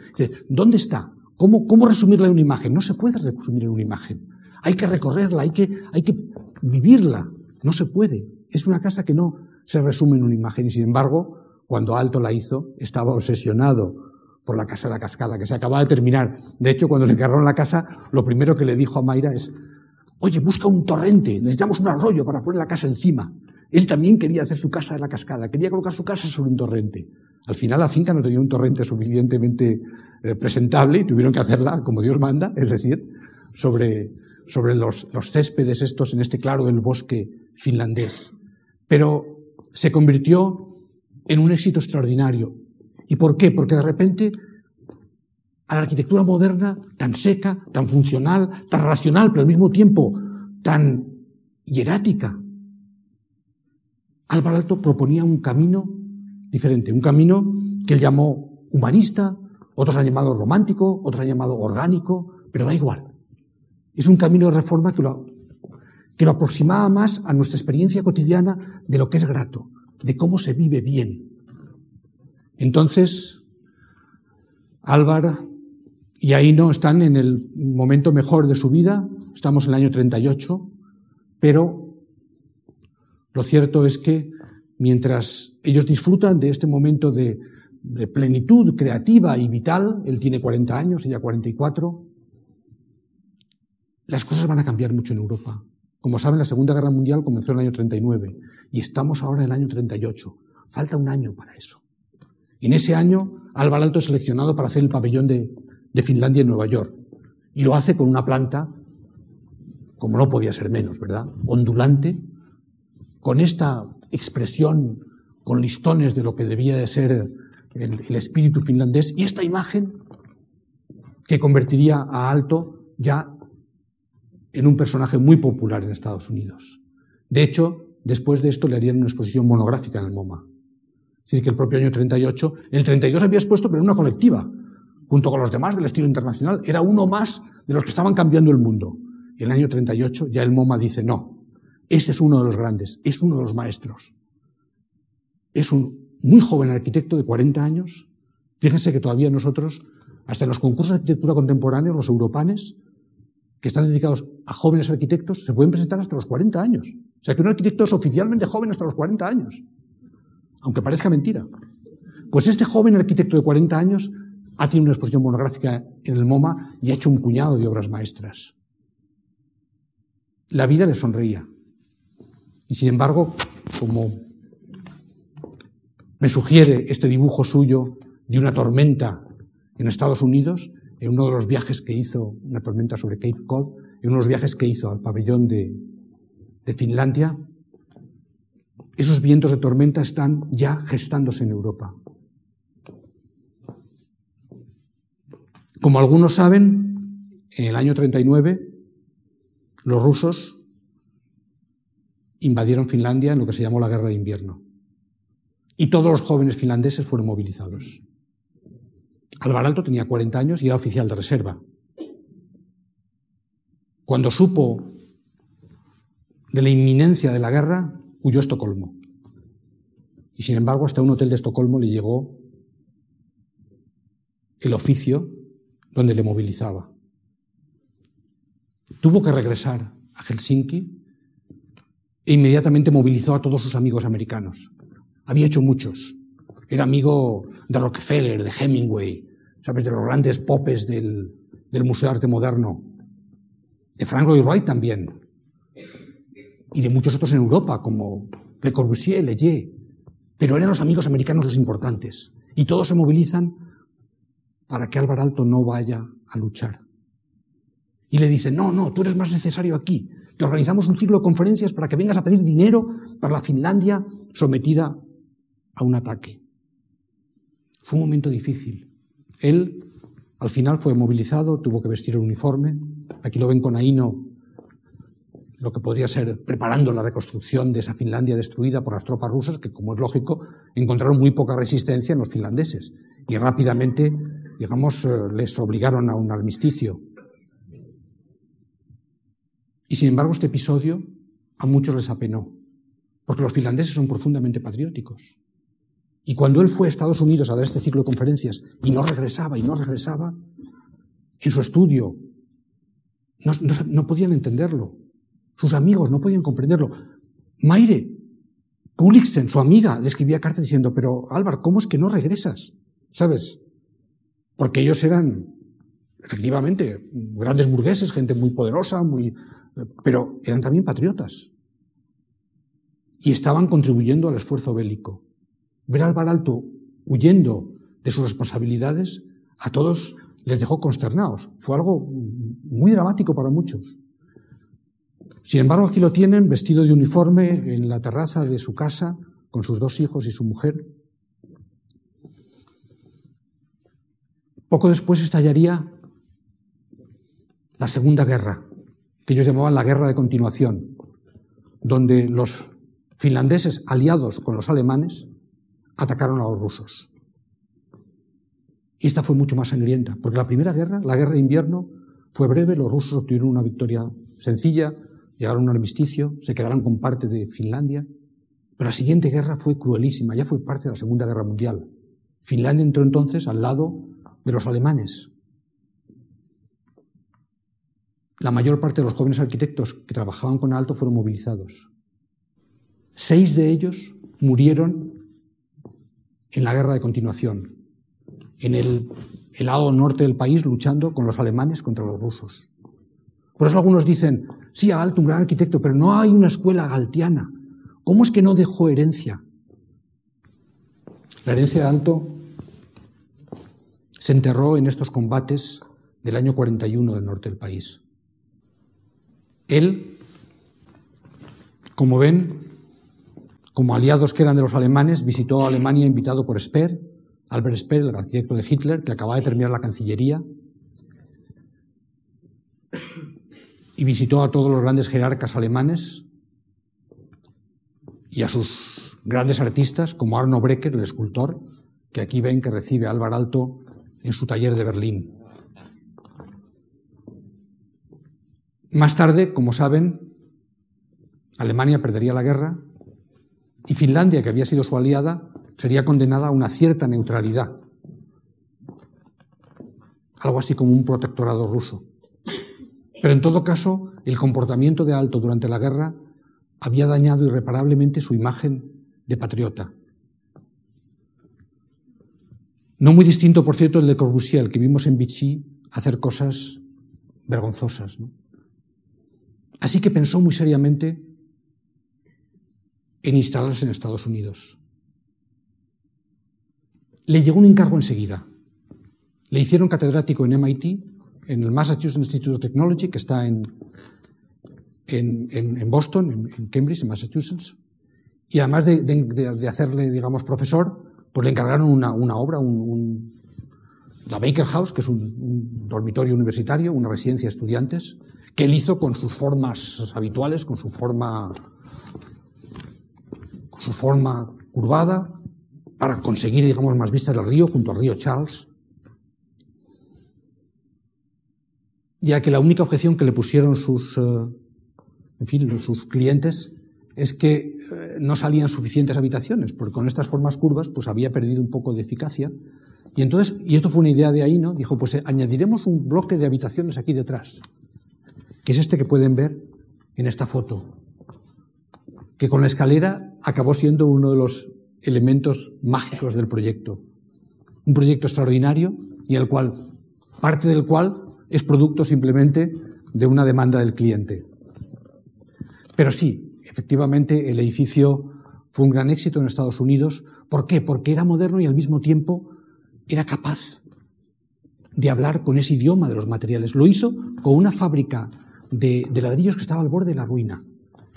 S1: ¿Dónde está? ¿Cómo, ¿Cómo resumirla en una imagen? No se puede resumir en una imagen. Hay que recorrerla, hay que, hay que vivirla. No se puede. Es una casa que no se resume en una imagen. Y sin embargo, cuando Alto la hizo, estaba obsesionado por la casa de la cascada, que se acababa de terminar. De hecho, cuando le encargaron la casa, lo primero que le dijo a Mayra es, oye, busca un torrente, necesitamos un arroyo para poner la casa encima. Él también quería hacer su casa de la cascada, quería colocar su casa sobre un torrente. Al final la finca no tenía un torrente suficientemente eh, presentable y tuvieron que hacerla como Dios manda, es decir, sobre, sobre los, los céspedes estos en este claro del bosque finlandés. Pero se convirtió en un éxito extraordinario. ¿Y por qué? Porque de repente a la arquitectura moderna, tan seca, tan funcional, tan racional, pero al mismo tiempo tan hierática, Álvaro Alto proponía un camino diferente, un camino que él llamó humanista, otros han llamado romántico, otros han llamado orgánico, pero da igual. Es un camino de reforma que lo, que lo aproximaba más a nuestra experiencia cotidiana de lo que es grato, de cómo se vive bien. Entonces, Álvaro y ahí no están en el momento mejor de su vida, estamos en el año 38, pero lo cierto es que mientras ellos disfrutan de este momento de, plenitud creativa y vital, él tiene 40 años, ella 44, las cosas van a cambiar mucho en Europa. Como saben, la Segunda Guerra Mundial comenzó en el año 39 y estamos ahora en el año 38. Falta un año para eso. En ese año, Álvaro Alto es seleccionado para hacer el pabellón de, de Finlandia en Nueva York. Y lo hace con una planta, como no podía ser menos, ¿verdad? Ondulante, con esta expresión, con listones de lo que debía de ser el, espíritu finlandés, y esta imagen que convertiría a Alto ya en un personaje muy popular en Estados Unidos. De hecho, después de esto le harían una exposición monográfica en el MoMA. Es decir, que el propio año 38, en el 32 había expuesto, pero en una colectiva, junto con los demás del estilo internacional. Era uno más de los que estaban cambiando el mundo. Y en el año 38 ya el MoMA dice, no, este es uno de los grandes, es uno de los maestros. Es un muy joven arquitecto de 40 años. Fíjense que todavía nosotros, hasta en los concursos de arquitectura contemporánea, los europanes, que están dedicados a jóvenes arquitectos, se pueden presentar hasta los 40 años. O sea que un arquitecto es oficialmente joven hasta los 40 años. Aunque parezca mentira. Pues este joven arquitecto de 40 años ha tenido una exposición monográfica en el MoMA y ha hecho un puñado de obras maestras. La vida le sonreía. Y sin embargo, como me sugiere este dibujo suyo de una tormenta en Estados Unidos, en uno de los viajes que hizo, una tormenta sobre Cape Cod, en uno de los viajes que hizo al pabellón de, de Finlandia, esos vientos de tormenta están ya gestándose en Europa. Como algunos saben, en el año 39 los rusos invadieron Finlandia en lo que se llamó la Guerra de Invierno. Y todos los jóvenes finlandeses fueron movilizados. Alvar Alto tenía 40 años y era oficial de reserva. Cuando supo de la inminencia de la guerra, huyó a Estocolmo. Y sin embargo, hasta un hotel de Estocolmo le llegó el oficio donde le movilizaba. Tuvo que regresar a Helsinki e inmediatamente movilizó a todos sus amigos americanos. Había hecho muchos. Era amigo de Rockefeller, de Hemingway, ¿sabes? De los grandes popes del, del Museo de Arte Moderno. De Frank Lloyd Wright también. Y de muchos otros en Europa, como Le Corbusier, Leger. Pero eran los amigos americanos los importantes. Y todos se movilizan para que Álvaro Alto no vaya a luchar. Y le dicen, no, no, tú eres más necesario aquí. Te organizamos un ciclo de conferencias para que vengas a pedir dinero para la Finlandia sometida a un ataque. Fue un momento difícil. Él, al final, fue movilizado, tuvo que vestir el uniforme. Aquí lo ven con Aino, lo que podría ser preparando la reconstrucción de esa Finlandia destruida por las tropas rusas, que, como es lógico, encontraron muy poca resistencia en los finlandeses. Y rápidamente, digamos, eh, les obligaron a un armisticio. Y sin embargo, este episodio a muchos les apenó, porque los finlandeses son profundamente patrióticos. Y cuando él fue a Estados Unidos a dar este ciclo de conferencias y no regresaba y no regresaba, en su estudio no, podían entenderlo. Sus amigos no podían comprenderlo. Maire, Gulliksen, su amiga, le escribía cartas diciendo, pero Álvaro, ¿cómo es que no regresas? ¿Sabes? Porque ellos eran, efectivamente, grandes burgueses, gente muy poderosa, muy, pero eran también patriotas. Y estaban contribuyendo al esfuerzo bélico. Ver al Alto huyendo de sus responsabilidades, a todos les dejó consternados. Fue algo muy dramático para muchos. Sin embargo, aquí lo tienen vestido de uniforme en la terraza de su casa con sus dos hijos y su mujer. Poco después estallaría la Segunda Guerra, que ellos llamaban la guerra de continuación, donde los finlandeses aliados con los alemanes atacaron a los rusos. Y esta fue mucho más sangrienta, porque la primera guerra, la guerra de invierno, fue breve, los rusos obtuvieron una victoria sencilla, llegaron a un armisticio, se quedaron con parte de Finlandia, pero la siguiente guerra fue cruelísima, ya fue parte de la Segunda Guerra Mundial. Finlandia entró entonces al lado de los alemanes, la mayor parte de los jóvenes arquitectos que trabajaban con Alto fueron movilizados. Seis de ellos murieron en la guerra de continuación, en el, lado norte del país luchando con los alemanes contra los rusos. Por eso algunos dicen, sí, Alto, un gran arquitecto, pero no hay una escuela galtiana. ¿Cómo es que no dejó herencia? La herencia de Alto se enterró en estos combates del año 41 del norte del país. Él, como ven, como aliados que eran de los alemanes, visitó Alemania invitado por Speer, Albert Speer, el arquitecto de Hitler, que acababa de terminar la Cancillería, y visitó a todos los grandes jerarcas alemanes y a sus grandes artistas, como Arno Brecker, el escultor, que aquí ven que recibe a Álvaro Alto en su taller de Berlín. Más tarde, como saben, Alemania perdería la guerra y Finlandia, que había sido su aliada, sería condenada a una cierta neutralidad, algo así como un protectorado ruso. Pero en todo caso, el comportamiento de Alto durante la guerra había dañado irreparablemente su imagen de patriota. No muy distinto, por cierto, el de Corbusier, el que vimos en Vichy hacer cosas vergonzosas. ¿no? Así que pensó muy seriamente en instalarse en Estados Unidos. Le llegó un encargo enseguida. Le hicieron catedrático en MIT, en el Massachusetts Institute of Technology, que está en, en, Boston, en, Cambridge, en Massachusetts. Y además de, hacerle, digamos, profesor, pues le encargaron una, obra, un, la Baker House, que es un, dormitorio universitario, una residencia de estudiantes, que él hizo con sus formas habituales, con su forma, con su forma curvada, para conseguir, digamos, más vistas del río, junto al río Charles. Ya que la única objeción que le pusieron sus, eh, en fin, sus clientes es que eh, no salían suficientes habitaciones, porque con estas formas curvas pues había perdido un poco de eficacia. Y entonces, y esto fue una idea de ahí, ¿no? Dijo, pues eh, añadiremos un bloque de habitaciones aquí detrás que es este que pueden ver en esta foto, que con la escalera acabó siendo uno de los elementos mágicos del proyecto. un proyecto extraordinario y el cual, parte del cual es producto simplemente de una demanda del cliente. Pero sí, efectivamente, el edificio fue un gran éxito en Estados Unidos. ¿Por qué? Porque era moderno y al mismo tiempo era capaz de hablar con ese idioma de los materiales. Lo hizo con una fábrica de, ladrillos que estaba al borde de la ruina.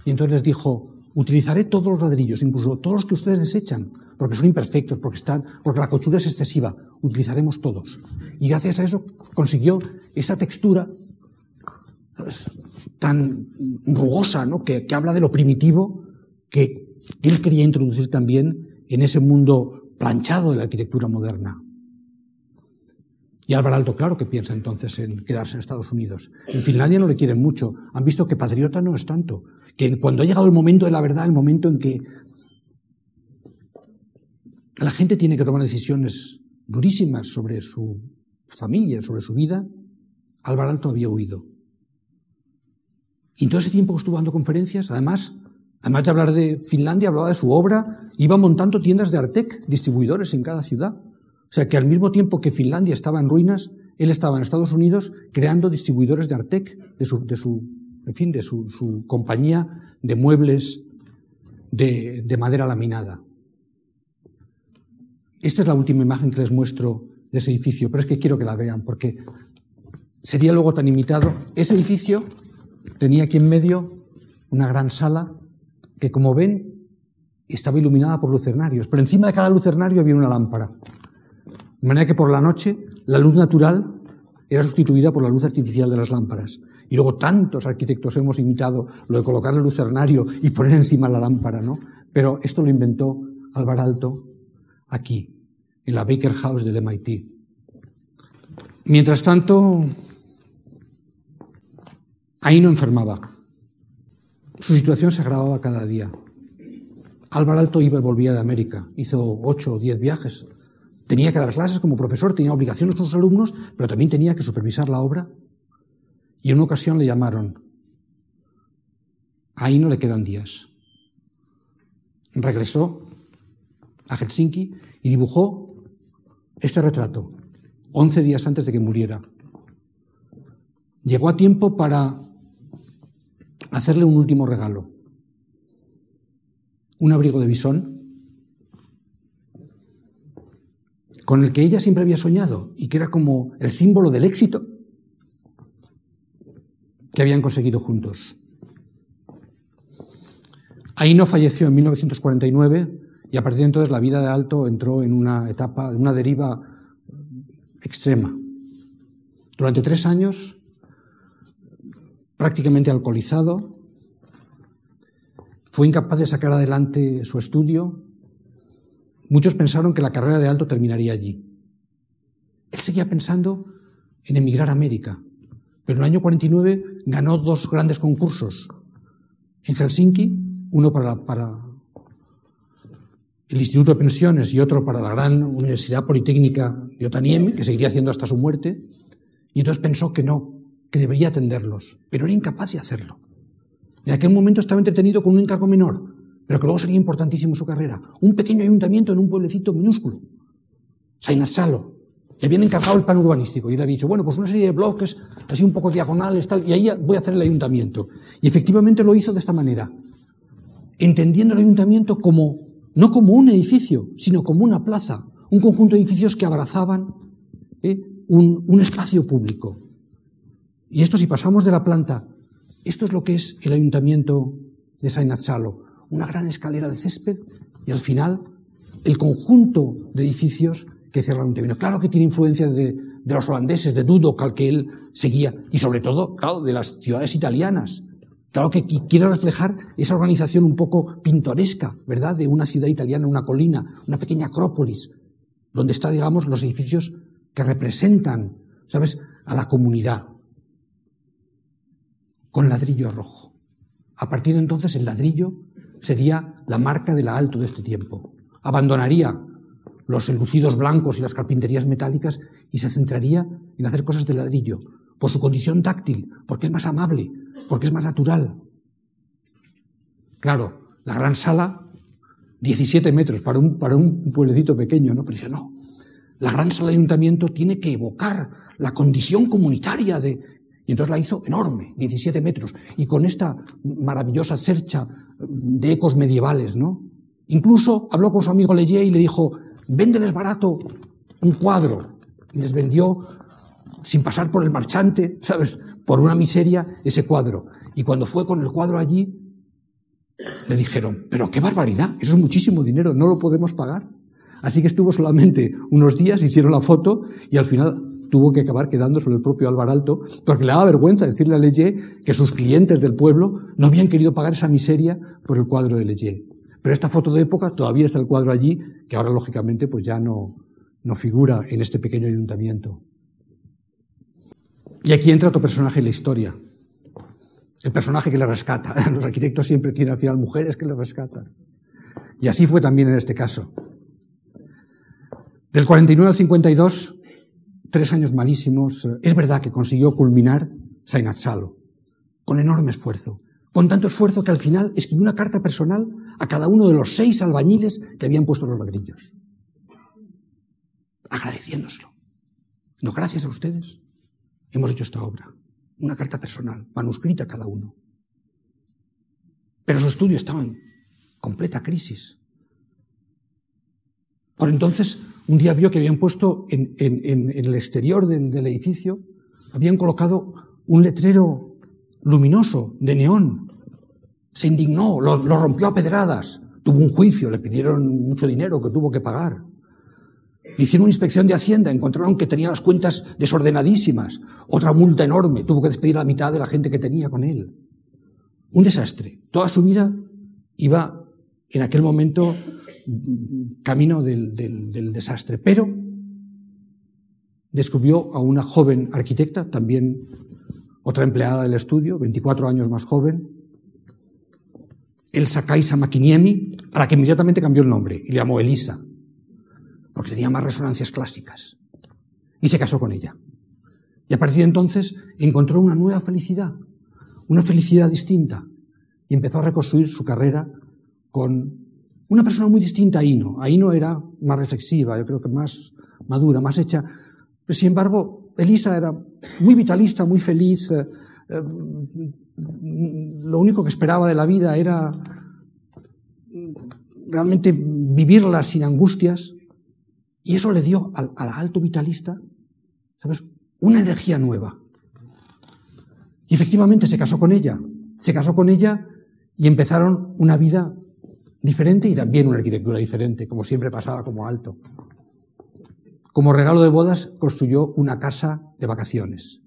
S1: Y entonces les dijo, utilizaré todos los ladrillos, incluso todos los que ustedes desechan, porque son imperfectos, porque, están, porque la cochura es excesiva, utilizaremos todos. Y gracias a eso consiguió esa textura tan rugosa, ¿no? que, que habla de lo primitivo que él quería introducir también en ese mundo planchado de la arquitectura moderna. Y Álvaro Alto, claro que piensa entonces en quedarse en Estados Unidos. En Finlandia no le quieren mucho. Han visto que patriota no es tanto. Que cuando ha llegado el momento de la verdad, el momento en que la gente tiene que tomar decisiones durísimas sobre su familia, sobre su vida, Álvaro Alto había huido. Y en todo ese tiempo estuvo dando conferencias, además, además de hablar de Finlandia, hablaba de su obra, iba montando tiendas de Artec, distribuidores en cada ciudad. O sea que al mismo tiempo que Finlandia estaba en ruinas, él estaba en Estados Unidos creando distribuidores de Artec, de su, en fin, de su, compañía de muebles de madera laminada. Esta es la última imagen que les muestro de ese edificio, pero es que quiero que la vean porque sería luego tan imitado. Ese edificio tenía aquí en medio una gran sala que, como ven, estaba iluminada por lucernarios, pero encima de cada lucernario había una lámpara. De manera que por la noche la luz natural era sustituida por la luz artificial de las lámparas. Y luego tantos arquitectos hemos imitado lo de colocar el lucernario y poner encima la lámpara, ¿no? Pero esto lo inventó Álvaro Alto aquí, en la Baker House del MIT. Mientras tanto, ahí no enfermaba. Su situación se agravaba cada día. Álvaro Alto iba y volvía de América. Hizo ocho o diez viajes Tenía que dar clases como profesor, tenía obligaciones con sus alumnos, pero también tenía que supervisar la obra. Y en una ocasión le llamaron. Ahí no le quedan días. Regresó a Helsinki y dibujó este retrato, 11 días antes de que muriera. Llegó a tiempo para hacerle un último regalo. Un abrigo de bisón con el que ella siempre había soñado y que era como el símbolo del éxito que habían conseguido juntos. Ahí no falleció en 1949 y a partir de entonces la vida de Alto entró en una etapa, una deriva extrema. Durante tres años, prácticamente alcoholizado, fue incapaz de sacar adelante su estudio, Muchos pensaron que la carrera de Alto terminaría allí. Él seguía pensando en emigrar a América, pero en el año 49 ganó dos grandes concursos. En Helsinki, uno para, el Instituto de Pensiones y otro para la gran Universidad Politécnica de Otaniemi, que seguiría haciendo hasta su muerte, y entonces pensó que no, que debería atenderlos, pero era incapaz de hacerlo. En aquel momento estaba entretenido con un encargo menor, pero que luego sería importantísimo su carrera. Un pequeño ayuntamiento en un pueblecito minúsculo, Sainasalo. Le habían encargado el plan urbanístico y le ha dicho, bueno, pues una serie de bloques, así un poco diagonales, tal, y ahí voy a hacer el ayuntamiento. Y efectivamente lo hizo de esta manera, entendiendo el ayuntamiento como, no como un edificio, sino como una plaza, un conjunto de edificios que abrazaban ¿eh? un, espacio público. Y esto, si pasamos de la planta, esto es lo que es el ayuntamiento de Sainazalo una gran escalera de césped y al final el conjunto de edificios que cierran un término. Claro que tiene influencias de, los holandeses, de Dudo, al que él seguía, y sobre todo, claro, de las ciudades italianas. Claro que quiere reflejar esa organización un poco pintoresca, ¿verdad? De una ciudad italiana, una colina, una pequeña acrópolis, donde están, digamos, los edificios que representan, ¿sabes?, a la comunidad. Con ladrillo rojo. A partir de entonces, el ladrillo sería la marca de la alto de este tiempo. Abandonaría los enlucidos blancos y las carpinterías metálicas y se centraría en hacer cosas de ladrillo, por su condición táctil, porque es más amable, porque es más natural. Claro, la gran sala, 17 metros para un, para un pueblecito pequeño, ¿no? Pero dice, no, la gran sala de ayuntamiento tiene que evocar la condición comunitaria de... Y entonces la hizo enorme, 17 metros, y con esta maravillosa cercha de ecos medievales, ¿no? Incluso habló con su amigo Leyer y le dijo, véndeles barato un cuadro. Y les vendió, sin pasar por el marchante, ¿sabes? Por una miseria, ese cuadro. Y cuando fue con el cuadro allí, le dijeron, pero qué barbaridad, eso es muchísimo dinero, no lo podemos pagar. Así que estuvo solamente unos días, hicieron la foto y al final tuvo que acabar quedando sobre el propio Álvaro Alto, porque le daba vergüenza decirle a Leyé que sus clientes del pueblo no habían querido pagar esa miseria por el cuadro de Leyé. Pero esta foto de época todavía está el cuadro allí, que ahora lógicamente pues ya no, no figura en este pequeño ayuntamiento. Y aquí entra otro personaje en la historia, el personaje que le rescata. Los arquitectos siempre tienen al final mujeres que le rescatan. Y así fue también en este caso. Del 49 al 52, tres años malísimos, es verdad que consiguió culminar Sainatsalo, con enorme esfuerzo, con tanto esfuerzo que al final escribió una carta personal a cada uno de los seis albañiles que habían puesto los ladrillos, agradeciéndoselo. No, gracias a ustedes hemos hecho esta obra. Una carta personal, manuscrita a cada uno. Pero su estudio estaba en completa crisis. Por entonces, un día vio que habían puesto en, el exterior del, edificio, habían colocado un letrero luminoso de neón. Se indignó, lo, rompió a pedradas. Tuvo un juicio, le pidieron mucho dinero que tuvo que pagar. Hicieron una inspección de Hacienda, encontraron que tenía las cuentas desordenadísimas. Otra multa enorme, tuvo que despedir la mitad de la gente que tenía con él. Un desastre. Toda su vida iba en aquel momento camino del, desastre. Pero descubrió a una joven arquitecta, también otra empleada del estudio, 24 años más joven, Elsa Kaisa Makiniemi, a la que inmediatamente cambió el nombre y le llamó Elisa, porque tenía más resonancias clásicas. Y se casó con ella. Y a partir de entonces encontró una nueva felicidad, una felicidad distinta, y empezó a reconstruir su carrera con una persona muy distinta a Ino. Aino era más reflexiva, yo creo que más madura, más hecha. Sin embargo, Elisa era muy vitalista, muy feliz. Eh, eh, lo único que esperaba de la vida era realmente vivirla sin angustias. Y eso le dio al, al alto vitalista, ¿sabes? Una energía nueva. Y efectivamente se casó con ella. Se casó con ella y empezaron una vida diferente y también una arquitectura diferente, como siempre pasaba como alto. Como regalo de bodas construyó una casa de vacaciones.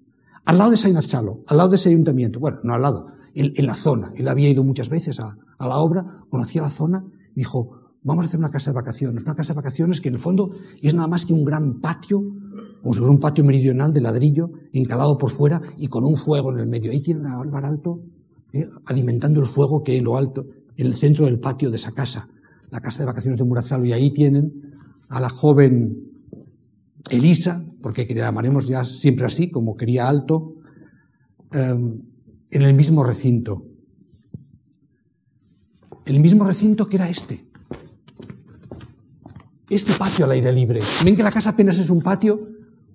S1: Al lado de Sainachalo, al lado de ese ayuntamiento, bueno, no al lado, en, la zona. Él había ido muchas veces a, la obra, conocía la zona, dijo, vamos a hacer una casa de vacaciones. Una casa de vacaciones que en el fondo es nada más que un gran patio, como si fuera un patio meridional de ladrillo, encalado por fuera y con un fuego en el medio. Ahí tiene a Álvaro Alto eh, alimentando el fuego que en lo alto, en el centro del patio de esa casa, la casa de vacaciones de Murazalo, y ahí tienen a la joven Elisa, porque la llamaremos ya siempre así, como quería Alto, em, en el mismo recinto. El mismo recinto que era este. Este patio al aire libre. Ven que la casa apenas es un patio,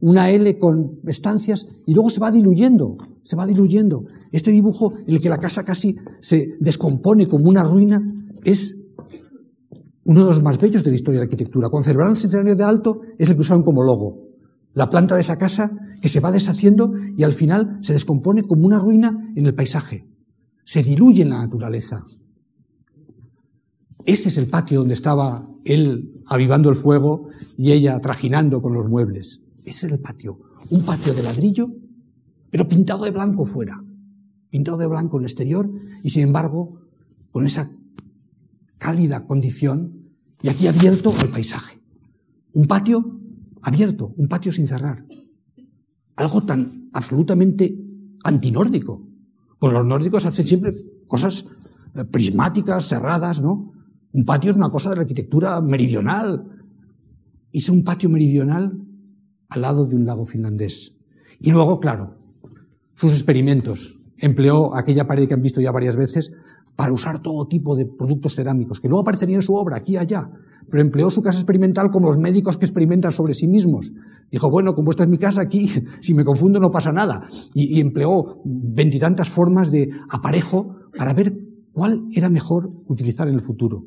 S1: una L con estancias, y luego se va diluyendo, se va diluyendo. Este dibujo en el que la casa casi se descompone como una ruina es uno de los más bellos de la historia de la arquitectura. Cuando celebraron el centenario de Alto es el que usaron como logo. La planta de esa casa que se va deshaciendo y al final se descompone como una ruina en el paisaje. Se diluye en la naturaleza. Este es el patio donde estaba él avivando el fuego y ella trajinando con los muebles. Ese es el patio. Un patio de ladrillo, pero pintado de blanco fuera. Pintado de blanco el exterior y sin embargo con esa cálida condición y aquí abierto el paisaje. Un patio abierto, un patio sin cerrar. Algo tan absolutamente antinórdico. Pues los nórdicos hacen siempre cosas eh, prismáticas, cerradas, ¿no? Un patio es una cosa de la arquitectura meridional. Hizo un patio meridional al lado de un lago finlandés. Y luego, claro, sus experimentos. Empleó aquella pared que han visto ya varias veces para usar todo tipo de productos cerámicos, que luego aparecerían en su obra, aquí y allá, pero empleó su casa experimental como los médicos que experimentan sobre sí mismos. Dijo, bueno, como esta es mi casa aquí, si me confundo no pasa nada. Y, empleó veintitantas formas de aparejo para ver cuál era mejor utilizar en el futuro.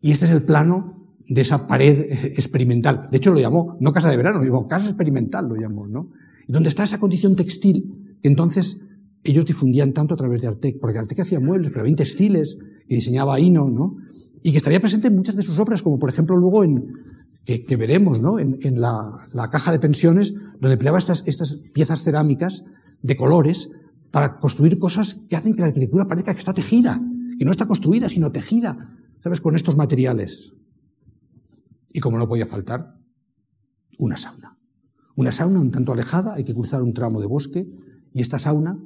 S1: Y este es el plano de esa pared experimental. De hecho, lo llamó, no casa de verano, lo llamó casa experimental, lo llamó, ¿no? Y donde está esa condición textil que entonces ellos difundían tanto a través de Artec, porque Artec hacía muebles, pero había textiles, y diseñaba hino, ¿no? Y que estaría presente en muchas de sus obras, como por ejemplo luego en, que, veremos, ¿no? En, la, la, caja de pensiones, donde empleaba estas, estas piezas cerámicas de colores para construir cosas que hacen que la arquitectura parezca que está tejida, que no está construida, sino tejida, ¿sabes? Con estos materiales. Y como no podía faltar, una sauna. Una sauna un tanto alejada, hay que cruzar un tramo de bosque, y esta sauna,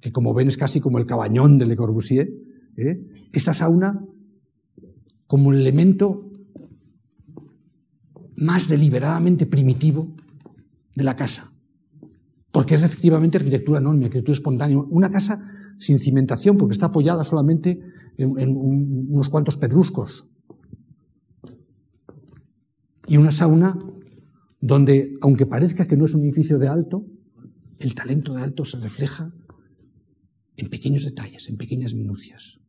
S1: que como ven es casi como el cabañón de Le Corbusier, ¿eh? esta sauna como el elemento más deliberadamente primitivo de la casa. Porque es efectivamente arquitectura enorme, arquitectura espontánea. Una casa sin cimentación, porque está apoyada solamente en, unos cuantos pedruscos. Y una sauna donde, aunque parezca que no es un edificio de alto, el talento de alto se refleja en pequeños detalles, en pequeñas minucias.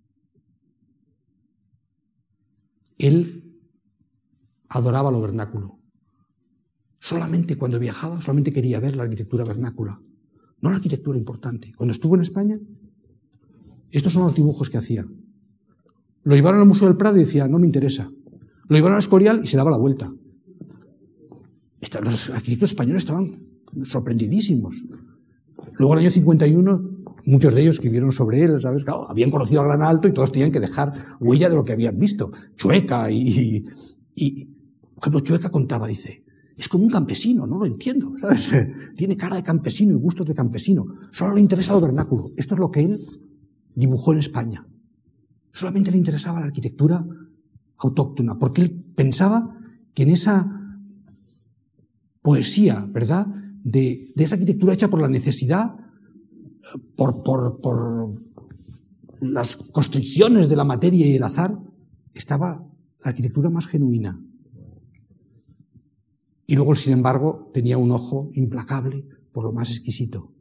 S1: Él adoraba lo vernáculo. Solamente cuando viajaba, solamente quería ver la arquitectura vernácula, no la arquitectura importante. Cuando estuvo en España, estos son los dibujos que hacía. Lo llevaron al Museo del Prado y decía, no me interesa. Lo llevaron al Escorial y se daba la vuelta. Los arquitectos españoles estaban sorprendidísimos. Luego, en el año 51, muchos de ellos escribieron sobre él, ¿sabes? habían conocido al Gran Alto y todos tenían que dejar huella de lo que habían visto. Chueca y, y, ejemplo, Chueca contaba, dice, es como un campesino, no lo entiendo, ¿sabes? Tiene cara de campesino y gustos de campesino. Solo le interesa lo vernáculo. Esto es lo que él dibujó en España. Solamente le interesaba la arquitectura autóctona, porque él pensaba que en esa poesía, ¿verdad? De, esa arquitectura hecha por la necesidad, por, las constricciones de la materia y el azar, estaba la arquitectura más genuina. Y luego, sin embargo, tenía un ojo implacable por lo más exquisito.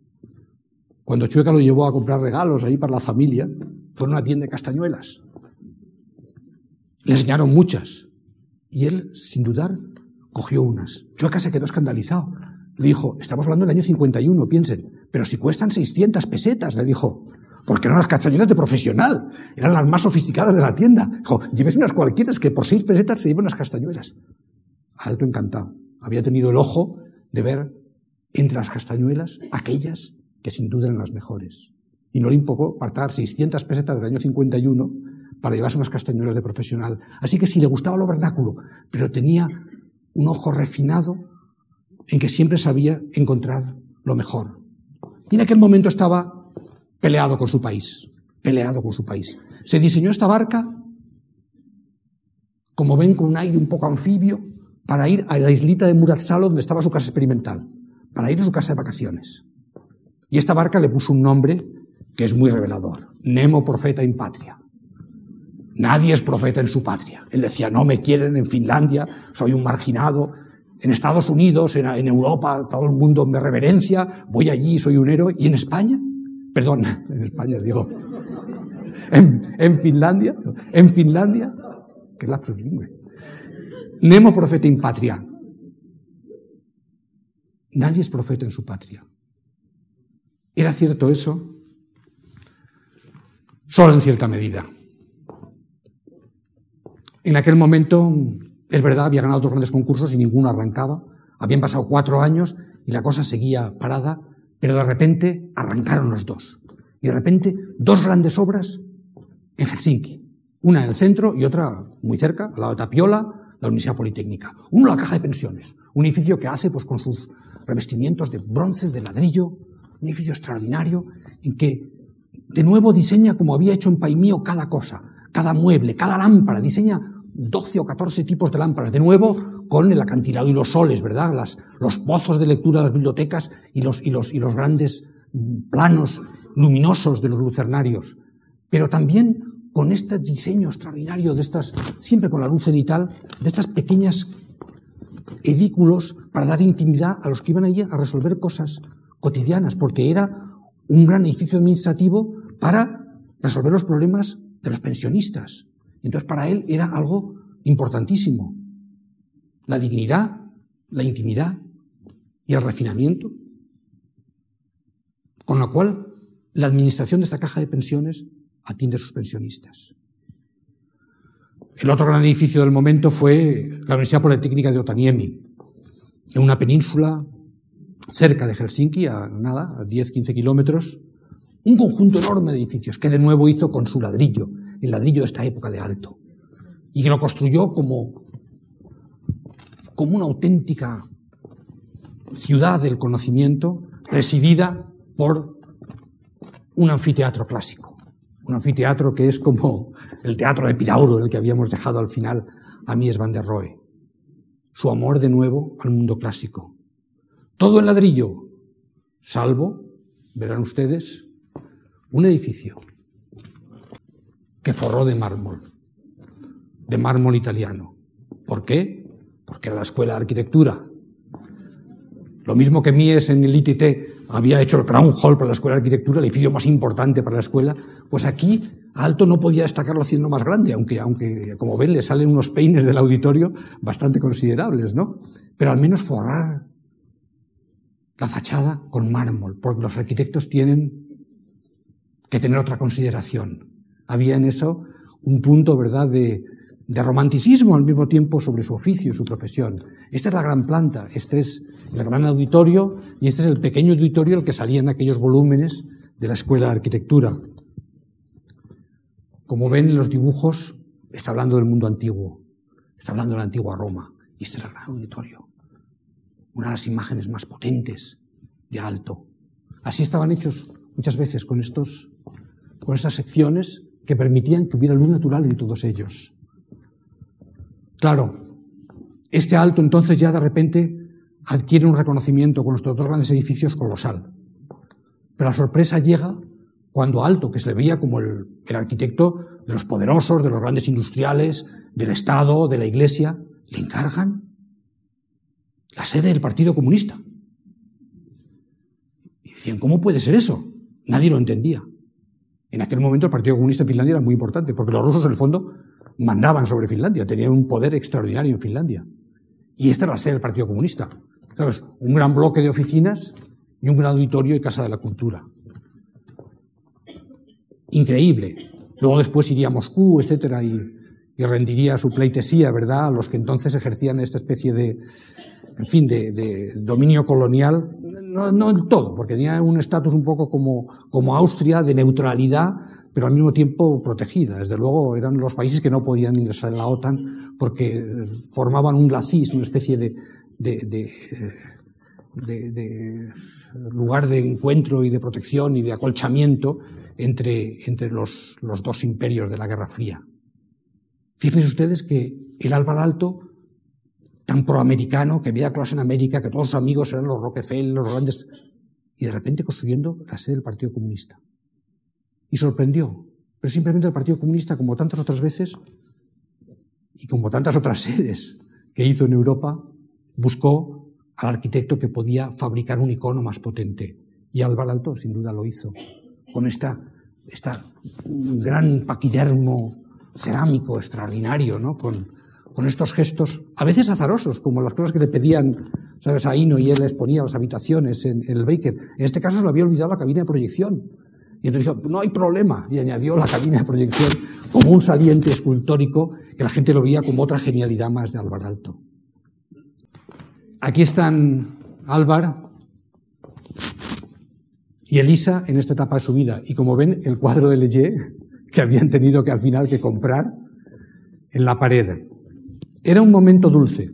S1: Cuando Chueca lo llevó a comprar regalos ahí para la familia, fue a una tienda de castañuelas. Le enseñaron muchas. Y él, sin dudar, cogió unas. Chueca se quedó escandalizado. Le dijo, estamos hablando del año 51, piensen, pero si cuestan 600 pesetas, le dijo, porque eran las castañuelas de profesional, eran las más sofisticadas de la tienda. Dijo, lleves unas cualquiera, que por seis pesetas se llevan unas castañuelas. Alto encantado. Había tenido el ojo de ver entre las castañuelas aquellas que sin duda eran las mejores. Y no le importó apartar 600 pesetas del año 51 para llevarse unas castañuelas de profesional. Así que sí le gustaba lo vernáculo, pero tenía un ojo refinado en que siempre sabía encontrar lo mejor. Y en aquel momento estaba peleado con su país, peleado con su país. Se diseñó esta barca, como ven, con un aire un poco anfibio, para ir a la islita de Muratsalo, donde estaba su casa experimental, para ir a su casa de vacaciones. Y esta barca le puso un nombre que es muy revelador, Nemo Profeta in Patria. Nadie es profeta en su patria. Él decía, no me quieren en Finlandia, soy un marginado. En Estados Unidos, en, Europa, todo el mundo me reverencia, voy allí, soy un héroe. ¿Y en España? Perdón, en España digo. En, Finlandia, en Finlandia, que lapsus lingüe. Nemo profeta in patria. Nadie es profeta en su patria. ¿Era cierto eso? Solo en cierta medida. En aquel momento, es verdad, había ganado dos grandes concursos y ninguno arrancaba. Habían pasado cuatro años y la cosa seguía parada, pero de repente arrancaron los dos. Y de repente, dos grandes obras en Helsinki. Una en el centro y otra muy cerca, al lado de Tapiola, la Universidad Politécnica. Uno la caja de pensiones, un edificio que hace pues, con sus revestimientos de bronce, de ladrillo, un edificio extraordinario en que de nuevo diseña como había hecho en Paimío cada cosa, cada mueble, cada lámpara, diseña 12 o 14 tipos de lámparas, de nuevo con el acantilado y los soles, ¿verdad? Los pozos de lectura de las bibliotecas y los, y, los, y los grandes planos luminosos de los lucernarios, pero también con este diseño extraordinario de estas, siempre con la luz cenital, de estas pequeñas edículos para dar intimidad a los que iban allí a resolver cosas cotidianas, porque era un gran edificio administrativo para resolver los problemas de los pensionistas. Entonces, para él era algo importantísimo. La dignidad, la intimidad y el refinamiento. Con lo cual, la administración de esta caja de pensiones atiende a sus pensionistas. El otro gran edificio del momento fue la Universidad Politécnica de Otaniemi, en una península cerca de Helsinki, a nada, a 10-15 kilómetros, un conjunto enorme de edificios que de nuevo hizo con su ladrillo, el ladrillo de esta época de alto, y que lo construyó como, como una auténtica ciudad del conocimiento presidida por un anfiteatro clásico, un anfiteatro que es como el teatro de Pirauro, el que habíamos dejado al final a Mies van der Rohe. Su amor de nuevo al mundo clásico. Todo en ladrillo, salvo, verán ustedes, un edificio que forró de mármol, de mármol italiano. ¿Por qué? Porque era la escuela de arquitectura. Lo mismo que Mies en el ITT había hecho el Crown Hall para la escuela de arquitectura, el edificio más importante para la escuela, pues aquí Alto no podía destacarlo haciendo más grande, aunque, aunque como ven le salen unos peines del auditorio bastante considerables, ¿no? Pero al menos forrar la fachada con mármol, porque los arquitectos tienen que tener otra consideración. Había en eso un punto, ¿verdad?, de, de romanticismo al mismo tiempo sobre su oficio, su profesión. Esta es la gran planta, este es el gran auditorio y este es el pequeño auditorio al que salían aquellos volúmenes de la Escuela de Arquitectura. Como ven en los dibujos, está hablando del mundo antiguo, está hablando de la antigua Roma y este es el gran auditorio. Una de las imágenes más potentes de alto. Así estaban hechos muchas veces con estos con estas secciones que permitían que hubiera luz natural en todos ellos. Claro, este alto entonces ya de repente adquiere un reconocimiento con nuestros dos grandes edificios colosal. Pero la sorpresa llega cuando Alto, que se le veía como el, el, arquitecto de los poderosos, de los grandes industriales, del Estado, de la Iglesia, le encargan la sede del Partido Comunista. Y decían, ¿cómo puede ser eso? Nadie lo entendía. En aquel momento el Partido Comunista en Finlandia era muy importante, porque los rusos en el fondo mandaban sobre Finlandia, tenían un poder extraordinario en Finlandia. Y esta era la sede del Partido Comunista. ¿Sabes? Un gran bloque de oficinas y un gran auditorio y Casa de la Cultura. Increíble. Luego después iría a Moscú, etcétera, y, y rendiría su pleitesía, ¿verdad?, a los que entonces ejercían esta especie de, en fin, de, dominio colonial, no, no en todo, porque tenía un estatus un poco como, como Austria, de neutralidad, pero al mismo tiempo protegida. Desde luego eran los países que no podían ingresar en la OTAN porque formaban un glacis, una especie de, de, de, de, lugar de encuentro y de protección y de acolchamiento entre, entre los, los dos imperios de la Guerra Fría. Fíjense ustedes que el Álvaro Alto tan proamericano, que veía clase en América, que todos sus amigos eran los Rockefeller, los grandes, y de repente construyendo la sede del Partido Comunista. Y sorprendió, pero simplemente el Partido Comunista, como tantas otras veces, y como tantas otras sedes que hizo en Europa, buscó al arquitecto que podía fabricar un icono más potente. Y Álvaro Alto, sin duda, lo hizo, con esta, esta gran paquidermo cerámico extraordinario, ¿no? Con, con estos gestos, a veces azarosos, como las cosas que le pedían, ¿sabes? A Ino y él les ponía las habitaciones en, el Baker. En este caso se lo había olvidado la cabina de proyección. Y entonces dijo, no hay problema. Y añadió la cabina de proyección como un saliente escultórico que la gente lo veía como otra genialidad más de Álvar Alto. Aquí están Álvar y Elisa en esta etapa de su vida. Y como ven, el cuadro de Leger que habían tenido que al final que comprar en la pared. Era un momento dulce,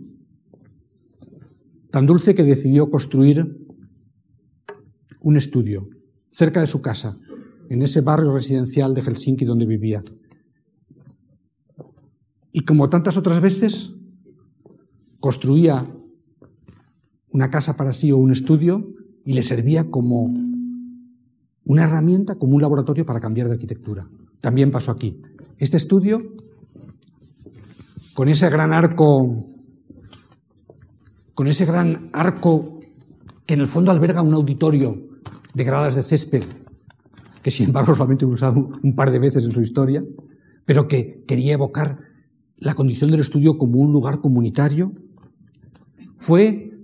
S1: tan dulce que decidió construir un estudio cerca de su casa, en ese barrio residencial de Helsinki donde vivía. Y como tantas otras veces, construía una casa para sí o un estudio y le servía como una herramienta, como un laboratorio para cambiar de arquitectura. También pasó aquí. Este estudio, con ese gran arco, con ese gran arco que en el fondo alberga un auditorio de gradas de césped, que sin embargo solamente he usado un par de veces en su historia, pero que quería evocar la condición del estudio como un lugar comunitario, fue,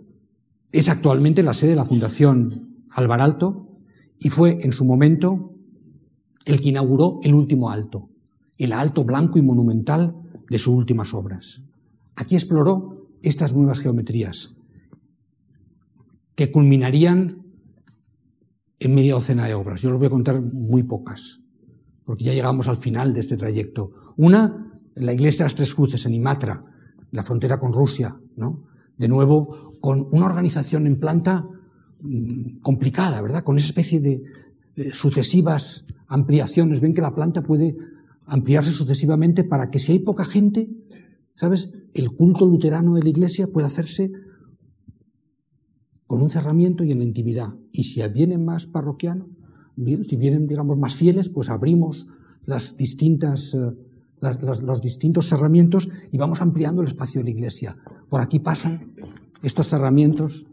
S1: es actualmente la sede de la Fundación Alvaralto y fue en su momento el que inauguró el último alto, el alto blanco y monumental de sus últimas obras. Aquí exploró estas nuevas geometrías que culminarían en media docena de obras. Yo les voy a contar muy pocas, porque ya llegamos al final de este trayecto. Una, la iglesia de las Tres Cruces en Imatra, la frontera con Rusia, ¿no? De nuevo, con una organización en planta mm, complicada, ¿verdad? Con esa especie de sucesivas ampliaciones. Ven que la planta puede ampliarse sucesivamente para que si hay poca gente, ¿sabes? El culto luterano de la iglesia puede hacerse con un cerramiento y en la intimidad. Y si vienen más parroquianos, si vienen, digamos, más fieles, pues abrimos las distintas, eh, los distintos cerramientos y vamos ampliando el espacio de la iglesia. Por aquí pasan estos cerramientos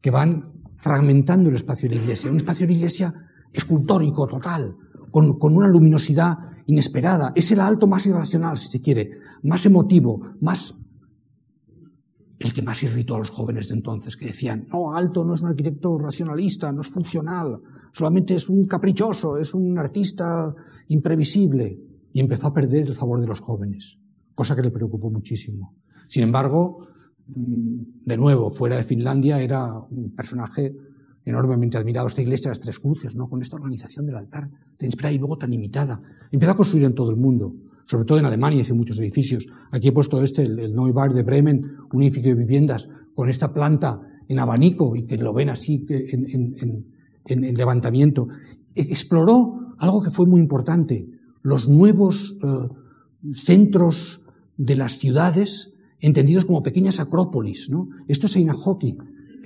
S1: que van fragmentando el espacio de la iglesia. Un espacio de la iglesia escultórico, total, con, una luminosidad inesperada. Es el alto más irracional, si se quiere, más emotivo, más el que más irritó a los jóvenes de entonces, que decían, no, Alto no es un arquitecto racionalista, no es funcional, solamente es un caprichoso, es un artista imprevisible. Y empezó a perder el favor de los jóvenes, cosa que le preocupó muchísimo. Sin embargo, mm, de nuevo, fuera de Finlandia, era un personaje enormemente admirado. Esta iglesia de las Tres Cruces, ¿no? con esta organización del altar tan inspirada y luego tan imitada. Empezó a construir en todo el mundo sobre todo en Alemania hizo muchos edificios. Aquí he puesto este, el, Neubar de Bremen, un edificio de viviendas con esta planta en abanico y que lo ven así en, en, levantamiento. E, exploró algo que fue muy importante, los nuevos eh, centros de las ciudades entendidos como pequeñas acrópolis. ¿no? Esto es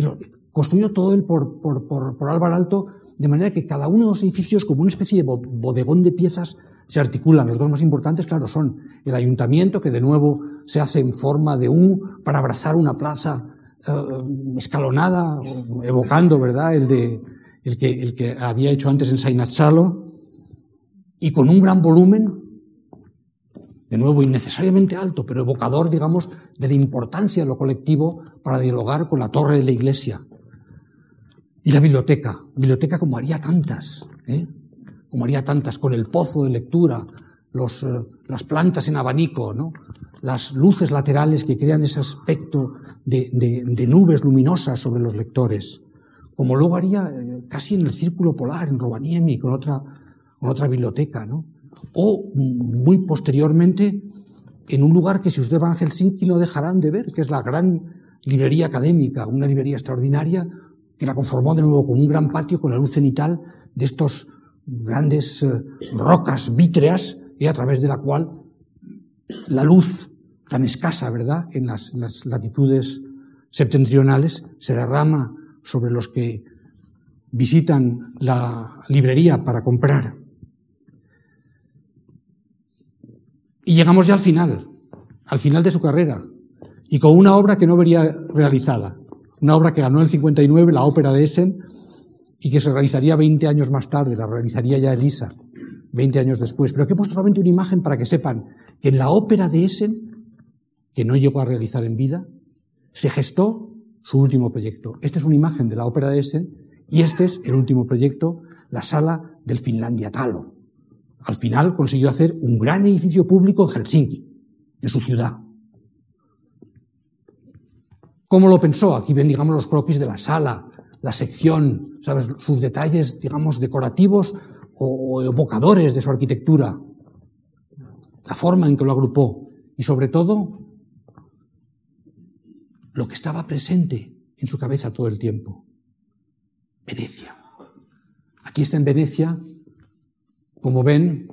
S1: Einahoki, construyó todo él por, por, por, Álvaro Alto, de manera que cada uno de los edificios, como una especie de bodegón de piezas, se articulan. Los dos más importantes, claro, son el ayuntamiento, que de nuevo se hace en forma de U para abrazar una plaza eh, escalonada, evocando, ¿verdad?, el que había hecho antes en Sainazzalo, y con un gran volumen, de nuevo innecesariamente alto, pero evocador, digamos, de la importancia de lo colectivo para dialogar con la torre de la iglesia. Y la biblioteca, biblioteca como haría tantas, ¿eh? como haría tantas, con el pozo de lectura, eh, las plantas en abanico, ¿no? las luces laterales que crean ese aspecto de, de, nubes luminosas sobre los lectores, como luego haría eh, casi en el Círculo Polar, en Rovaniemi, con otra, con otra biblioteca, ¿no? O muy posteriormente en un lugar que si usted va a Helsinki no dejarán de ver, que es la gran librería académica, una librería extraordinaria que la conformó de nuevo con un gran patio con la luz cenital de estos grandes eh, rocas vítreas y a través de la cual la luz tan escasa, ¿verdad?, en las, latitudes septentrionales se derrama sobre los que visitan la librería para comprar. Y llegamos ya al final, al final de su carrera, y con una obra que no vería realizada, una obra que ganó el 59, la ópera de Essen, y que se realizaría 20 años más tarde, la realizaría ya Elisa, 20 años después. Pero que he puesto solamente una imagen para que sepan que en la ópera de Essen, que no llegó a realizar en vida, se gestó su último proyecto. Esta es una imagen de la ópera de Essen y este es el último proyecto, la sala del Finlandia Talo. Al final consiguió hacer un gran edificio público en Helsinki, en su ciudad. ¿Cómo lo pensó? Aquí ven, digamos, los croquis de la sala, la sección, ¿sabes? sus detalles, digamos, decorativos o, evocadores de su arquitectura, la forma en que lo agrupó y sobre todo lo que estaba presente en su cabeza todo el tiempo. Venecia. Aquí está en Venecia, como ven,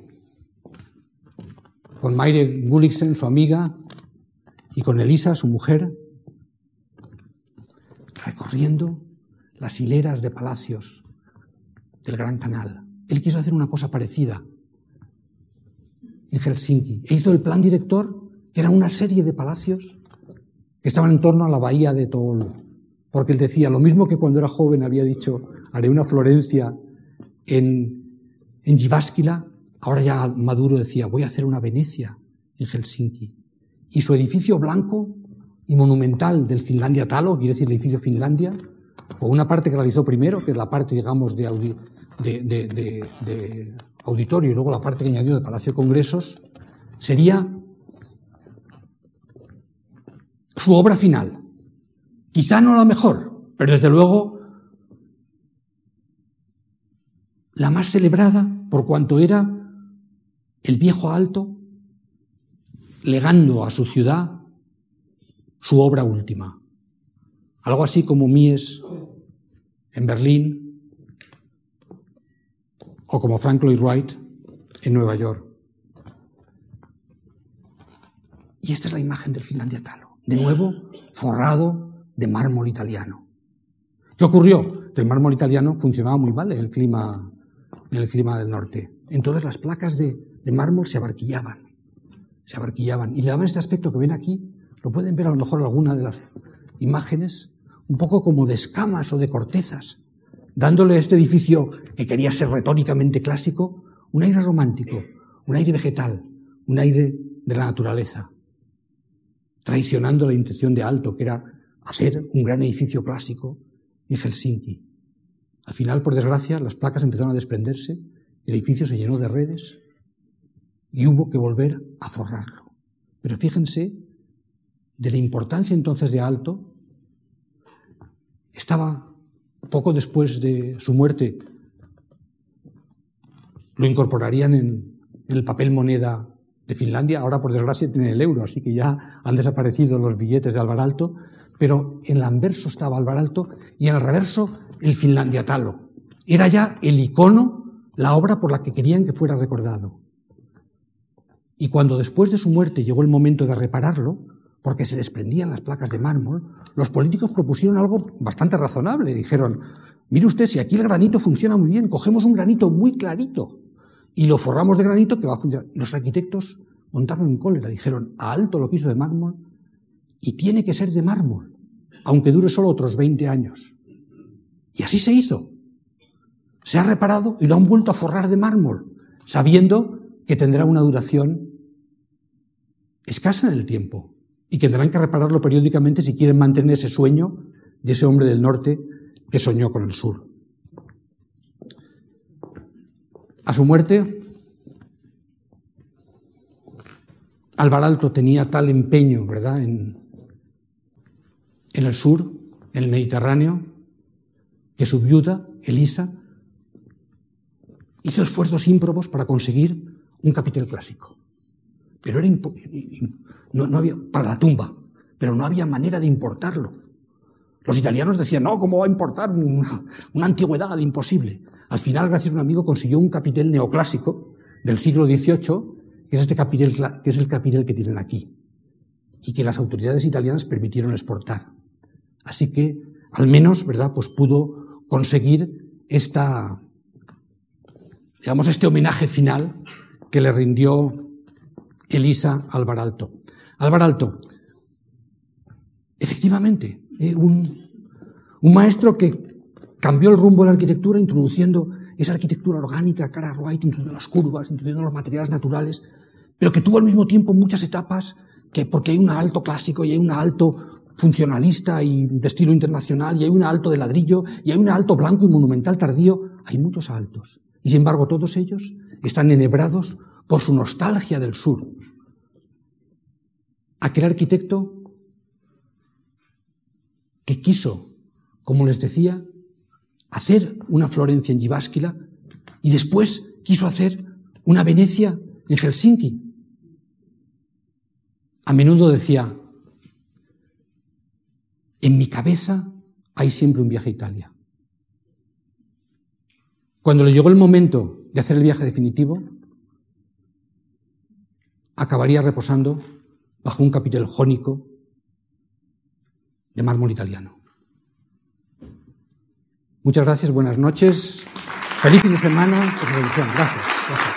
S1: con Maire Gulliksen, su amiga, y con Elisa, su mujer, recorriendo las hileras de palacios del Gran Canal. Él quiso hacer una cosa parecida. en Helsinki e hizo el plan director, que era una serie de palacios que estaban en torno a la bahía de Toolo. Porque él decía, lo mismo que cuando era joven había dicho, haré una Florencia en, en ahora ya Maduro decía, voy a hacer una Venecia en Helsinki. Y su edificio blanco y monumental del Finlandia Talo, quiere decir el edificio Finlandia, o una parte que realizó primero, que es la parte, digamos, de, de, auditorio, y luego la parte que añadió de Palacio de Congresos, sería su obra final. Quizá no la mejor, pero desde luego la más celebrada por cuanto era el viejo alto legando a su ciudad su obra última. Algo así como Mies en Berlín o como Frank Lloyd Wright en Nueva York. Y esta es la imagen del Finlandia Talo, de nuevo forrado de mármol italiano. ¿Qué ocurrió? Que el mármol italiano funcionaba muy mal en el clima, en el clima del norte. Entonces las placas de, mármol se abarquillaban, se abarquillaban y le daban este aspecto que ven aquí. Lo pueden ver a lo mejor alguna de las imágenes un poco como de escamas o de cortezas, dándole a este edificio, que quería ser retóricamente clásico, un aire romántico, un aire vegetal, un aire de la naturaleza, traicionando la intención de Alto, que era hacer un gran edificio clásico en Helsinki. Al final, por desgracia, las placas empezaron a desprenderse, el edificio se llenó de redes y hubo que volver a forrarlo. Pero fíjense de la importancia entonces de Alto estaba poco después de su muerte, lo incorporarían en, el papel moneda de Finlandia. Ahora, por desgracia, tiene el euro, así que ya han desaparecido los billetes de Alvaralto. Pero en el anverso estaba Alvaralto y en el reverso el Finlandia Talo. Era ya el icono, la obra por la que querían que fuera recordado. Y cuando después de su muerte llegó el momento de repararlo, porque se desprendían las placas de mármol, los políticos propusieron algo bastante razonable. Dijeron, mire usted, si aquí el granito funciona muy bien, cogemos un granito muy clarito y lo forramos de granito que va a funcionar. Los arquitectos montaron en cólera, dijeron, a alto lo quiso de mármol y tiene que ser de mármol, aunque dure solo otros 20 años. Y así se hizo. Se ha reparado y lo han vuelto a forrar de mármol, sabiendo que tendrá una duración escasa en el tiempo y que tendrán que repararlo periódicamente si quieren mantener ese sueño de ese hombre del norte que soñó con el sur. A su muerte, Alvaralto tenía tal empeño, ¿verdad?, en, en el sur, en el Mediterráneo, que su viuda, Elisa, hizo esfuerzos ímprobos para conseguir un capitel clásico. Pero era no, había, para la tumba, pero no había manera de importarlo. Los italianos decían, no, ¿cómo va a importar una, antigüedad imposible? Al final, gracias a un amigo, consiguió un capitel neoclásico del siglo XVIII, que es, este capitel, que es el capitel que tienen aquí, y que las autoridades italianas permitieron exportar. Así que, al menos, ¿verdad?, pues pudo conseguir esta, digamos, este homenaje final que le rindió Elisa Alvaralto. Alvaralto, efectivamente, eh, un, maestro que cambió el rumbo de la arquitectura introduciendo esa arquitectura orgánica, cara Wright, introduciendo las curvas, introduciendo los materiales naturales, pero que tuvo al mismo tiempo muchas etapas que porque hay un alto clásico y hay un alto funcionalista y de estilo internacional y hay un alto de ladrillo y hay un alto blanco y monumental tardío, hay muchos altos. Y sin embargo todos ellos están enhebrados por su nostalgia del sur, aquel arquitecto que quiso, como les decía, hacer una Florencia en Jyväskylä y después quiso hacer una Venecia en Helsinki. A menudo decía, en mi cabeza hay siempre un viaje a Italia. Cuando le llegó el momento de hacer el viaje definitivo, acabaría reposando bajo un capitel jónico de mármol italiano. Muchas gracias, buenas noches. Feliz fin de semana. Gracias. gracias.